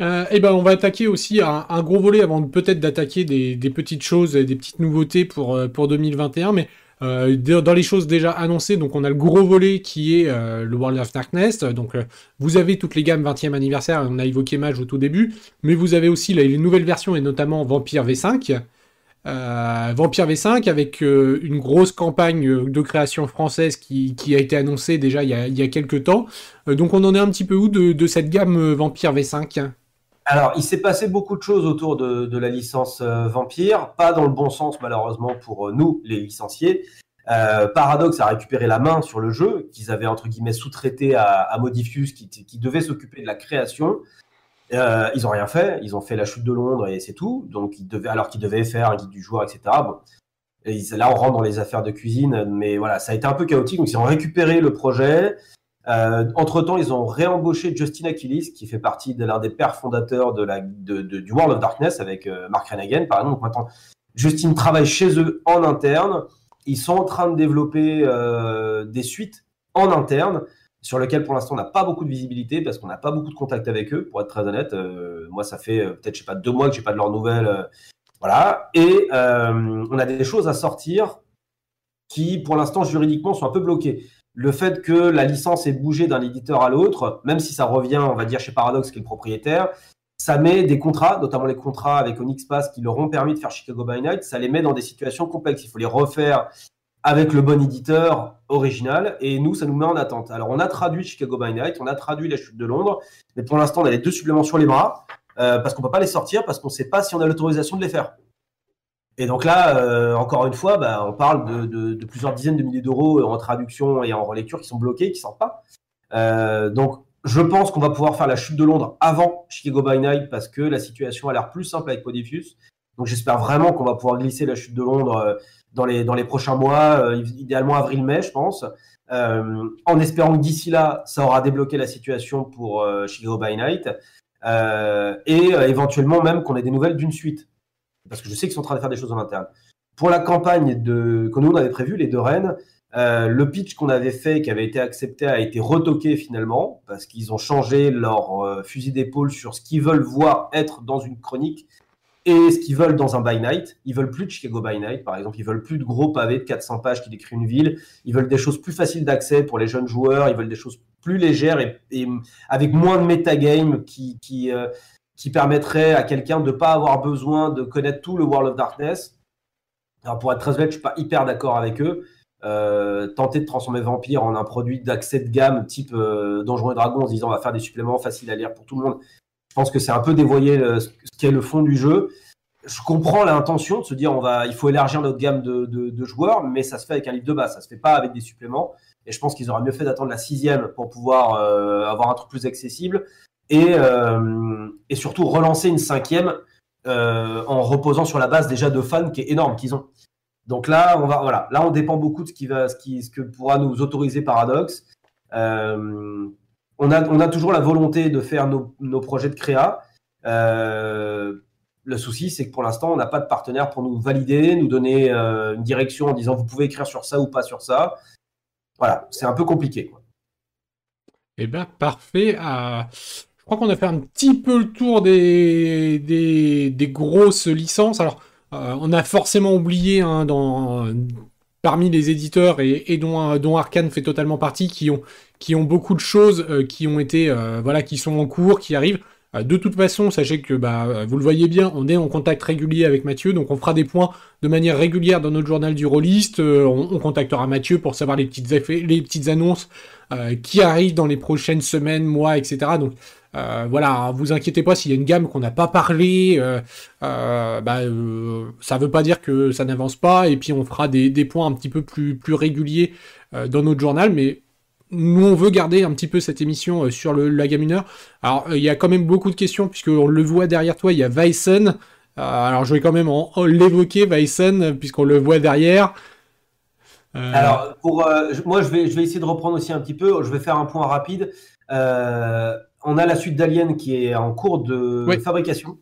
Euh, eh ben, on va attaquer aussi un, gros volet avant peut-être d'attaquer des, petites choses, des petites nouveautés pour, euh, pour 2021. Mais euh, dans les choses déjà annoncées, donc on a le gros volet qui est euh, le World of Darkness. Donc euh, vous avez toutes les gammes 20e anniversaire, on a évoqué Mage au tout début, mais vous avez aussi les nouvelles versions et notamment Vampire V5. Vampire V5 avec une grosse campagne de création française qui, a été annoncée déjà il y a, quelques temps. donc on en est un petit peu où de cette gamme Vampire V5 alors, il s'est passé beaucoup de choses autour de, la licence euh, Vampire, pas dans le bon sens malheureusement pour euh, nous, les licenciés. Euh, Paradox a récupéré la main sur le jeu qu'ils avaient entre guillemets sous-traité à, Modifius, qui, devait s'occuper de la création. ils n'ont rien fait, ils ont fait la chute de Londres et c'est tout. Donc, ils devaient, alors qu'ils devaient faire un guide du joueur, etc. Bon. là, on rentre dans les affaires de cuisine, mais voilà, ça a été un peu chaotique. Donc, ils ont récupéré le projet. Euh, entre-temps, ils ont réembauché Justin Achilles, qui fait partie de l'un des pères fondateurs de du World of Darkness avec euh, Mark Renegan, par exemple. Justin travaille chez eux en interne. Ils sont en train de développer euh, des suites en interne sur lesquelles pour l'instant on n'a pas beaucoup de visibilité parce qu'on n'a pas beaucoup de contact avec eux, pour être très honnête. Moi, ça fait peut-être, je sais pas, deux mois que j'ai pas de leurs nouvelles. voilà. Et on a des choses à sortir qui, pour l'instant, juridiquement, sont un peu bloquées le fait que la licence ait bougé d'un éditeur à l'autre, même si ça revient, on va dire, chez Paradox, qui est le propriétaire, ça met des contrats, notamment les contrats avec Onyx Pass qui leur ont permis de faire Chicago by Night, ça les met dans des situations complexes. Il faut les refaire avec le bon éditeur original, et nous, ça nous met en attente. Alors, on a traduit Chicago by Night, on a traduit La Chute de Londres, mais pour l'instant, on a les deux suppléments sur les bras, euh, parce qu'on ne peut pas les sortir, parce qu'on ne sait pas si on a l'autorisation de les faire. Et donc là, euh, encore une fois, bah, on parle de, plusieurs dizaines de milliers d'euros en traduction et en relecture qui sont bloqués, qui sortent pas. Euh, donc, je pense qu'on va pouvoir faire la chute de Londres avant Chicago by Night parce que la situation a l'air plus simple avec Podifius. Donc, j'espère vraiment qu'on va pouvoir glisser la chute de Londres euh, dans les, dans les prochains mois, idéalement avril-mai, je pense. en espérant que d'ici là, ça aura débloqué la situation pour Chicago by Night. et éventuellement même qu'on ait des nouvelles d'une suite parce que je sais qu'ils sont en train de faire des choses en interne. Pour la campagne de, que nous on avait prévu, les deux Rennes, euh, le pitch qu'on avait fait, qui avait été accepté, a été retoqué finalement, parce qu'ils ont changé leur euh, fusil d'épaule sur ce qu'ils veulent voir être dans une chronique et ce qu'ils veulent dans un by night. Ils veulent plus de Chicago by night, par exemple. Ils veulent plus de gros pavés de 400 pages qui décrivent une ville. Ils veulent des choses plus faciles d'accès pour les jeunes joueurs. Ils veulent des choses plus légères et, avec moins de metagame qui, qui, euh, qui permettrait à quelqu'un de ne pas avoir besoin de connaître tout le World of Darkness. Alors pour être très honnête, je ne suis pas hyper d'accord avec eux. Euh, tenter de transformer Vampire en un produit d'accès de gamme type euh, Donjons et Dragons en se disant on va faire des suppléments faciles à lire pour tout le monde, je pense que c'est un peu dévoyer ce qui est le fond du jeu. Je comprends l'intention de se dire on va, il faut élargir notre gamme de, de, joueurs, mais ça se fait avec un livre de base, ça se fait pas avec des suppléments. Et je pense qu'ils auraient mieux fait d'attendre la sixième pour pouvoir euh, avoir un truc plus accessible et, euh, et surtout relancer une cinquième euh, en reposant sur la base déjà de fans qui est énorme qu'ils ont. Donc là, on va voilà, là on dépend beaucoup de ce qui va, ce qui, ce que pourra nous autoriser Paradox. Euh, on a, on a toujours la volonté de faire nos, projets de créa. Le souci, c'est que pour l'instant, on n'a pas de partenaire pour nous valider, nous donner une direction en disant vous pouvez écrire sur ça ou pas sur ça. Voilà, c'est un peu compliqué. Eh bien, parfait. Je crois qu'on a fait un petit peu le tour des, grosses licences. Alors, on a forcément oublié hein, parmi les éditeurs et, dont, dont Arkane fait totalement partie, qui ont, beaucoup de choses euh, qui ont été, euh, voilà, qui sont en cours, qui arrivent. Euh, de toute façon, sachez que bah, vous le voyez bien, on est en contact régulier avec Mathieu, donc on fera des points de manière régulière dans notre journal du rôliste. On, contactera Mathieu pour savoir les petites annonces qui arrivent dans les prochaines semaines, mois, etc. Donc euh, voilà, vous inquiétez pas s'il y a une gamme qu'on n'a pas parlé, euh, euh, bah, ça veut pas dire que ça n'avance pas, et puis on fera des, points un petit peu plus, réguliers dans notre journal, mais nous on veut garder un petit peu cette émission sur le, la gamineur. Alors il y a quand même beaucoup de questions, puisqu'on le voit derrière toi, il y a Weissen. alors je vais quand même l'évoquer, Weissen, puisqu'on le voit derrière. Alors, pour, moi, je vais, je vais essayer de reprendre aussi un petit peu. Je vais faire un point rapide. Euh, on a la suite d'Alien qui est en cours de fabrication.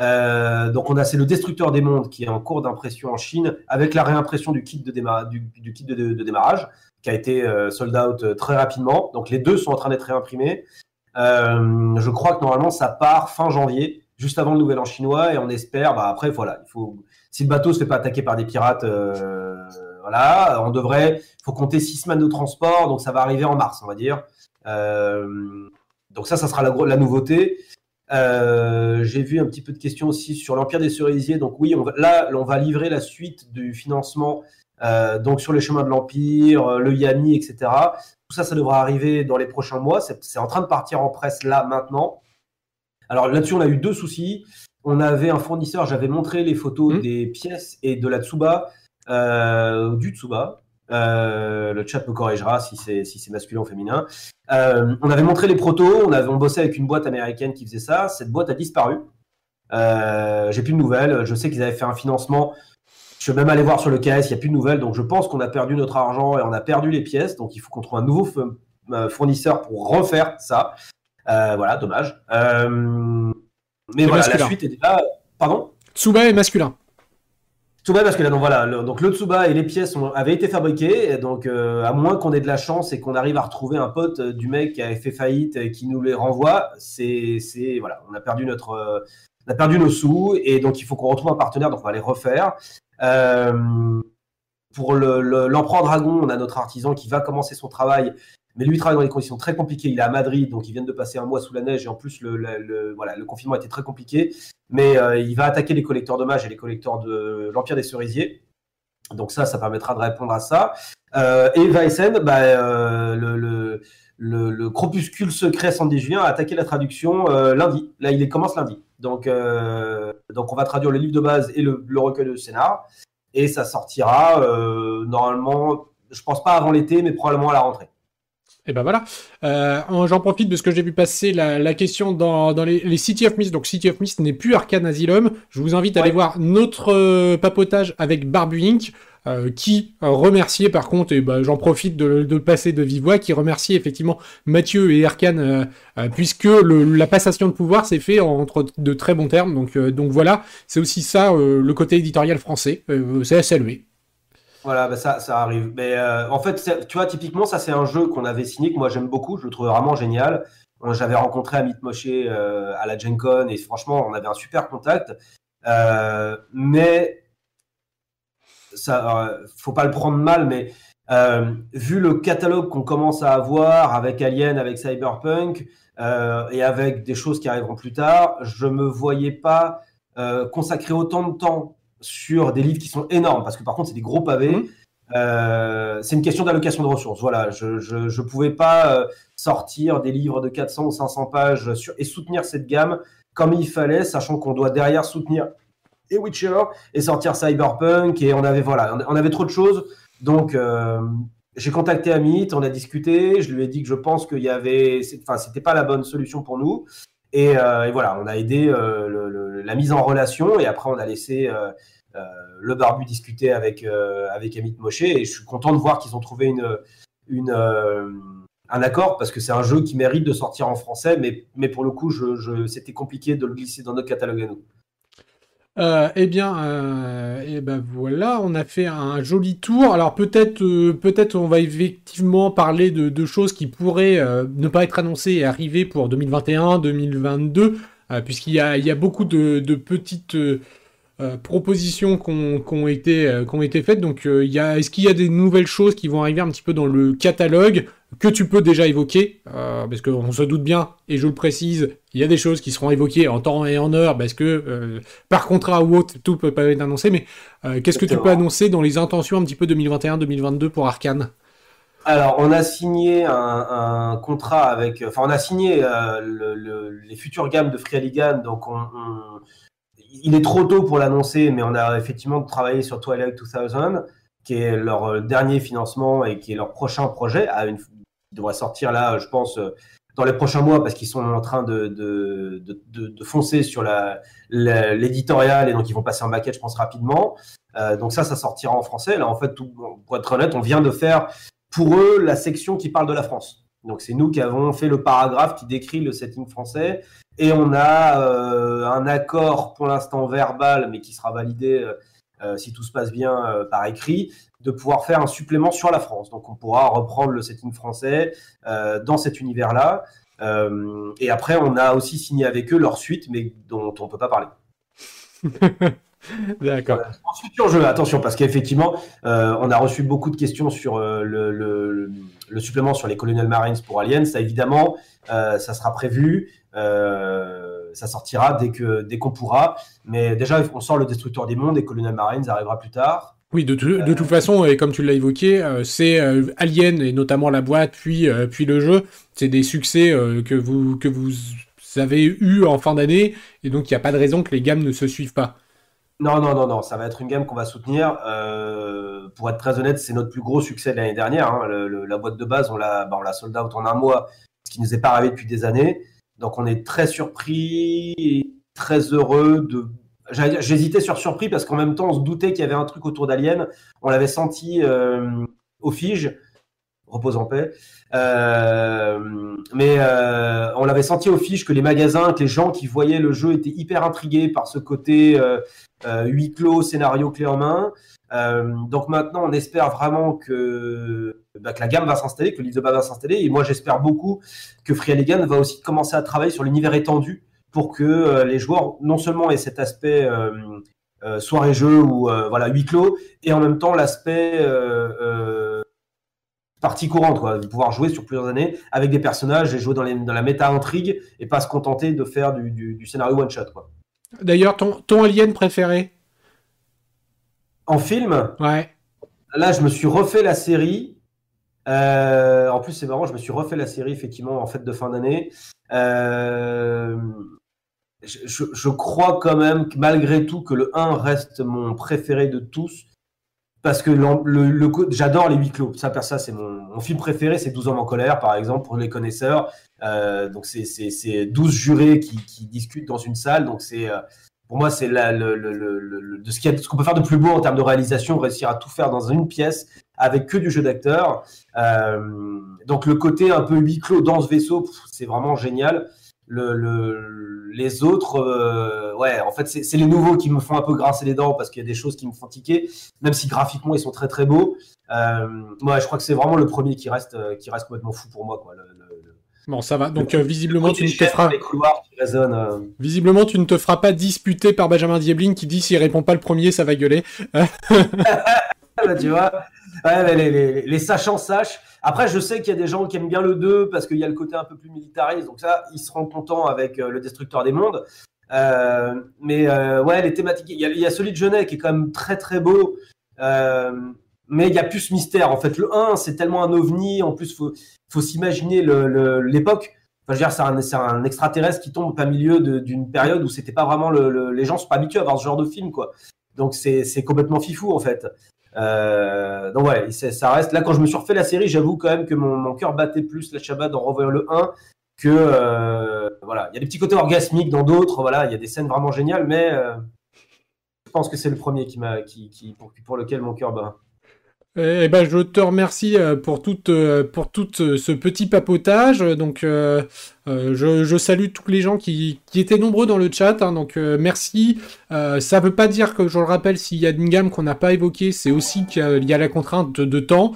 Euh, donc on a c'est le Destructeur des mondes qui est en cours d'impression en Chine avec la réimpression du kit de, du, kit de, démarrage qui a été euh, sold out euh, très rapidement. Donc les deux sont en train d'être réimprimés. je crois que normalement ça part fin janvier, juste avant le nouvel an chinois et on espère. Bah après voilà, il faut si le bateau se fait pas attaquer par des pirates, voilà, on devrait. Il faut compter six semaines de transport, donc ça va arriver en mars, on va dire. Euh, donc ça, ça sera la, la nouveauté. Euh, j'ai vu un petit peu de questions aussi sur l'Empire des Cerisiers. Donc oui, on va, là, on va livrer la suite du financement euh, donc sur les chemins de l'Empire, euh, le Yami, etc. Tout ça, ça devra arriver dans les prochains mois. C'est en train de partir en presse là, maintenant. Alors là-dessus, on a eu deux soucis. On avait un fournisseur, j'avais montré les photos mmh. des pièces et de la Tsuba, du Tsuba, euh, le chat me corrigera si c'est si masculin ou féminin. Euh, on avait montré les protos, on avait on bossait avec une boîte américaine qui faisait ça. Cette boîte a disparu. Euh, j'ai plus de nouvelles. Je sais qu'ils avaient fait un financement. Je suis même allé voir sur le KS, il n'y a plus de nouvelles. Donc je pense qu'on a perdu notre argent et on a perdu les pièces. Donc il faut qu'on trouve un nouveau fournisseur pour refaire ça. voilà, dommage. mais voilà, la suite est là. Pardon? Tsuba est masculin. Tsuba parce que là, donc voilà, le, donc le Tsuba et les pièces avaient été fabriquées, donc euh, à moins qu'on ait de la chance et qu'on arrive à retrouver un pote euh, du mec qui avait fait faillite et qui nous les renvoie, c'est, c'est voilà, on a perdu notre, euh, on a perdu nos sous et donc il faut qu'on retrouve un partenaire, donc on va les refaire. pour le, l'empereur dragon, on a notre artisan qui va commencer son travail mais lui, il travaille dans des conditions très compliquées. Il est à Madrid, donc il vient de passer un mois sous la neige et en plus, le, le, voilà, le confinement était très compliqué. Mais euh, il va attaquer les collecteurs de mages et les collecteurs de l'Empire des Cerisiers. Donc ça, ça permettra de répondre à ça. Euh, et Weissen, bah, euh, le, le, le, Cropuscule secret Sandy Julien a attaqué la traduction lundi. Là, il commence lundi. Donc, donc on va traduire le livre de base et le, recueil de scénar. Et ça sortira normalement, je pense pas avant l'été, mais probablement à la rentrée. Et ben voilà. Euh, j'en profite parce que j'ai vu passer la, question dans, les, City of Mist. Donc City of Mist n'est plus Arcane Asylum. Je vous invite à aller voir notre euh, papotage avec Barbu Inc. Euh, qui remerciait par contre, et ben, j'en profite de, de, passer de vive voix, qui remercie effectivement Mathieu et Arkane, puisque la passation de pouvoir s'est fait entre de très bons termes. Donc, donc voilà, c'est aussi ça le côté éditorial français. c'est à saluer. Voilà, bah, ça, ça arrive. Mais euh, en fait, tu vois, typiquement, ça, c'est un jeu qu'on avait signé, que moi j'aime beaucoup, je le trouve vraiment génial. J'avais rencontré Amit Moshe euh, à la Gen Con et franchement, on avait un super contact. Euh, mais ça, faut pas le prendre mal, mais vu le catalogue qu'on commence à avoir avec Alien, avec Cyberpunk et avec des choses qui arriveront plus tard, je me voyais pas consacrer autant de temps sur des livres qui sont énormes, parce que par contre, c'est des gros pavés. Mmh. Euh, c'est une question d'allocation de ressources. Voilà, je ne pouvais pas euh, sortir des livres de 400 ou 500 pages sur, et soutenir cette gamme comme il fallait, sachant qu'on doit derrière soutenir et Witcher et sortir Cyberpunk et on avait voilà, on avait trop de choses. Donc euh, j'ai contacté Amit, on a discuté, je lui ai dit que je pense qu'il y avait, enfin c'était pas la bonne solution pour nous. Et, voilà, on a aidé la mise en relation et après on a laissé euh, le barbu discuter avec, euh, avec Amit Moshe et je suis content de voir qu'ils ont trouvé euh, un accord parce que c'est un jeu qui mérite de sortir en français, mais, mais pour le coup, c'était compliqué de le glisser dans notre catalogue à nous. Euh, eh bien, euh, eh ben voilà, on a fait un joli tour. Alors peut-être, euh, peut-être, on va effectivement parler de, choses qui pourraient ne pas être annoncées et arriver pour 2021, 2022, puisqu'il y a, beaucoup de, petites propositions qui ont, été, faites. Donc, est-ce qu'il y a des nouvelles choses qui vont arriver un petit peu dans le catalogue? Que tu peux déjà évoquer Parce qu'on se doute bien, et je le précise, il y a des choses qui seront évoquées en temps et en heure, parce que par contrat ou autre, tout peut pas être annoncé. Mais qu'est-ce que tu peux annoncer dans les intentions un petit peu 2021-2022 pour Arkane? Alors, on a signé un, contrat avec, enfin, on a signé les futures gammes de Free donc on, il est trop tôt pour l'annoncer, mais on a effectivement travaillé sur Twilight 2000, qui est leur euh, dernier financement et qui est leur prochain projet. À une, qui devrait sortir là, je pense, euh, dans les prochains mois, parce qu'ils sont en train de, de, de, foncer sur l'éditorial et donc ils vont passer en maquette, je pense, rapidement. Euh, donc ça, ça sortira en français. Là, en fait, pour être honnête, on vient de faire pour eux la section qui parle de la France. Donc c'est nous qui avons fait le paragraphe qui décrit le setting français et on a euh, un accord pour l'instant verbal, mais qui sera validé si tout se passe bien par écrit, de pouvoir faire un supplément sur la France. Donc on pourra reprendre le setting français dans cet univers-là. et après, on a aussi signé avec eux leur suite, mais dont on ne peut pas parler. D'accord. en futur jeu, attention, parce qu'effectivement, on a reçu beaucoup de questions sur le, le, supplément sur les Colonial Marines pour Aliens. Ça, évidemment, ça sera prévu. Euh, ça sortira dès que dès qu'on pourra. Mais déjà, on sort le Destructeur des mondes et Colonial Marines arrivera plus tard. Oui, de, de toute façon, et comme tu l'as évoqué, euh, c'est euh, Alien et notamment la boîte, puis, puis le jeu. C'est des succès que, vous, que vous avez eu en fin d'année, et donc il n'y a pas de raison que les gammes ne se suivent pas. Non, non, non, non, ça va être une gamme qu'on va soutenir. pour être très honnête, c'est notre plus gros succès de l'année dernière. Hein. la boîte de base, on l'a bah, sold out en un mois, ce qui nous est pas arrivé depuis des années. Donc on est très surpris et très heureux de. J'hésitais sur surpris parce qu'en même temps on se doutait qu'il y avait un truc autour d'Alien. On l'avait senti euh, au Fige, repose en paix. Euh, mais euh, on l'avait senti au Fige que les magasins, que les gens qui voyaient le jeu étaient hyper intrigués par ce côté huis clos, scénario clé en main. donc maintenant, on espère vraiment que bah, la gamme va s'installer, que le livre de va s'installer. Et moi, j'espère beaucoup que Free Alligan va aussi commencer à travailler sur l'univers étendu pour que euh, les joueurs non seulement aient cet aspect euh, euh, soirée-jeu ou voilà huis clos, et en même temps l'aspect partie courante, quoi, de pouvoir jouer sur plusieurs années avec des personnages et jouer dans, la méta-intrigue et pas se contenter de faire du, scénario one-shot. D'ailleurs, ton, ton alien préféré? En film? Ouais. Là, je me suis refait la série euh, en plus, c'est marrant, je me suis refait la série effectivement en fête de fin d'année. Euh, je, crois quand même que malgré tout que le 1 reste mon préféré de tous. Parce que j'adore les huis clos. Ça, ça c'est mon, film préféré, c'est 12 hommes en colère, par exemple, pour les connaisseurs. Euh, donc, c'est 12 jurés qui, discutent dans une salle. Donc, c'est pour moi, c'est de ce qu'on peut faire de plus beau en termes de réalisation, réussir à tout faire dans une pièce avec que du jeu d'acteur. Euh, donc le côté un peu huis clos dans ce vaisseau, c'est vraiment génial. Le, les autres, euh, ouais, en fait, c'est les nouveaux qui me font un peu grincer les dents parce qu'il y a des choses qui me font tiquer, même si graphiquement ils sont très très beaux. Euh, moi, je crois que c'est vraiment le premier qui reste, qui reste complètement fou pour moi. Quoi. Bon, ça va. Donc, visiblement, tu ne te feras. Euh. Visiblement, tu ne te feras pas disputer par Benjamin Diebling qui dit s'il répond pas le premier, ça va gueuler. Tu vois, les, sachants sachent. Après, je sais qu'il y a des gens qui aiment bien le 2 parce qu'il y a le côté un peu plus militariste. Donc, ça, ils seront contents avec euh, le Destructeur des Mondes. Euh, mais ouais, les thématiques. Il y, a, celui de Genet qui est quand même très très beau. mais il y a plus mystère. En fait, le 1, c'est tellement un ovni. En plus, faut, faut s'imaginer l'époque. Enfin, je veux dire, c'est un, extraterrestre qui tombe au milieu d'une période où c'était pas vraiment les gens sont pas habitués à voir ce genre de film, quoi. Donc c'est complètement fifou en fait. Euh, donc ouais, ça reste. Là, quand je me suis refait la série, j'avoue quand même que mon, cœur battait plus la Shabbat en revoyant le 1 que euh, voilà. Il y a des petits côtés orgasmiques dans d'autres. Voilà, il y a des scènes vraiment géniales, mais euh, je pense que c'est le premier qui m'a, qui, pour, pour lequel mon cœur bat. Eh ben, je te remercie euh, pour tout, euh, pour euh, ce petit papotage. Donc, je, je, salue tous les gens qui, qui étaient nombreux dans le chat. Hein, donc, merci. ça veut pas dire que, je le rappelle, s'il y a une gamme qu'on n'a pas évoquée, c'est aussi qu'il y a la contrainte de, temps.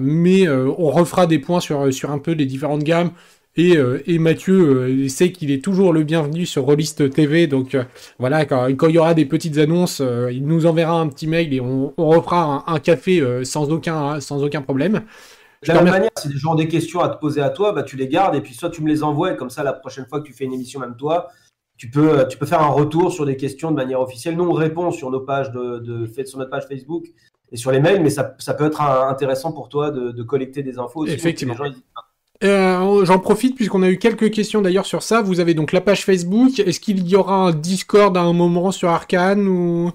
mais on refera des points sur, sur un peu les différentes gammes. Et, euh, et Mathieu euh, sait qu'il est toujours le bienvenu sur Rollist TV. Donc euh, voilà, quand, quand, il y aura des petites annonces, il nous enverra un petit mail et on, on refera un, café sans, aucun, sans aucun problème. De la même manière, si les gens ont des questions à te poser à toi, bah, tu les gardes et puis soit tu me les envoies et comme ça, la prochaine fois que tu fais une émission, même toi, tu peux, tu peux faire un retour sur des questions de manière officielle. Nous, on répond sur nos pages de, de, sur notre page Facebook et sur les mails, mais ça, ça peut être intéressant pour toi de, de collecter des infos. Aussi, Effectivement. Euh, j'en profite puisqu'on a eu quelques questions d'ailleurs sur ça. Vous avez donc la page Facebook. Est-ce qu'il y aura un Discord à un moment sur Arkane ou?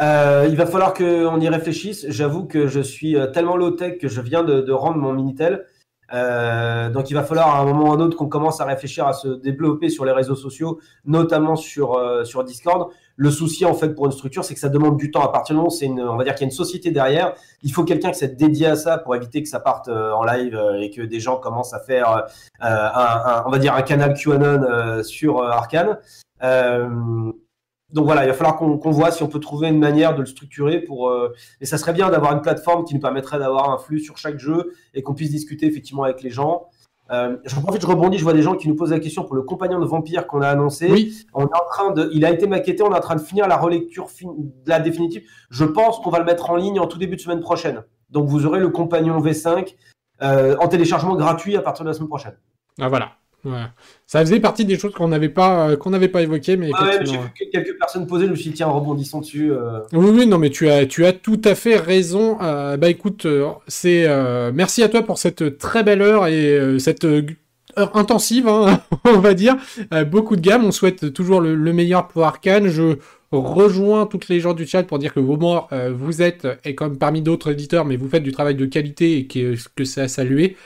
Euh, il va falloir qu'on y réfléchisse. J'avoue que je suis euh, tellement low-tech que je viens de, rendre mon Minitel. donc il va falloir à un moment ou à un autre qu'on commence à réfléchir à se développer sur les réseaux sociaux, notamment sur, sur Discord. Le souci, en fait, pour une structure, c'est que ça demande du temps. À partir du moment où c'est une, on va dire qu'il y a une société derrière, il faut quelqu'un qui s'est dédié à ça pour éviter que ça parte euh, en live euh, et que des gens commencent à faire, euh, un, on va dire, un canal QAnon sur Arkane. donc voilà, il va falloir qu'on voit si on peut trouver une manière de le structurer pour. et ça serait bien d'avoir une plateforme qui nous permettrait d'avoir un flux sur chaque jeu et qu'on puisse discuter effectivement avec les gens. Euh, je profite, je rebondis, je vois des gens qui nous posent la question pour le compagnon de vampire qu'on a annoncé. Oui. On est en train de, il a été maquetté, on est en train de finir la relecture de la définitive. Je pense qu'on va le mettre en ligne en tout début de semaine prochaine. Donc vous aurez le compagnon V5 euh, en téléchargement gratuit à partir de la semaine prochaine. Ah voilà. Ça faisait partie des choses qu'on n'avait pas, euh, qu'on n'avait pas évoquées, mais ah j'ai vu quelques personnes poser, je me suis dit tiens rebondissons dessus. Euh. Oui oui non mais tu as, tu as tout à fait raison. Euh, bah écoute, c'est merci à toi pour cette très belle heure et cette heure intensive, hein, on va dire. beaucoup de gamme. On souhaite toujours le, meilleur pour Arkane. Je rejoins toutes les gens du chat pour dire que vos morts, vous êtes, et comme parmi d'autres éditeurs, mais vous faites du travail de qualité et que, que c'est à saluer.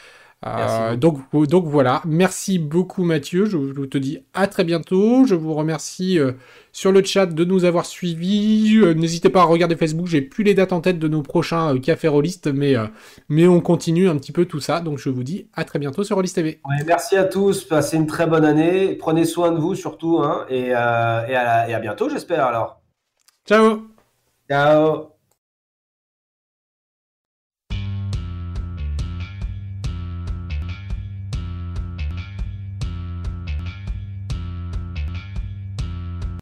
Euh, donc, donc voilà, merci beaucoup Mathieu, je, vous te dis à très bientôt, je vous remercie euh, sur le chat de nous avoir suivis, euh, n'hésitez pas à regarder Facebook, j'ai plus les dates en tête de nos prochains cafés rollistes, mais, mais on continue un petit peu tout ça, donc je vous dis à très bientôt sur Rollist TV. merci à tous, passez une très bonne année, prenez soin de vous surtout, hein, et, et, à, et à bientôt j'espère alors. Ciao. Ciao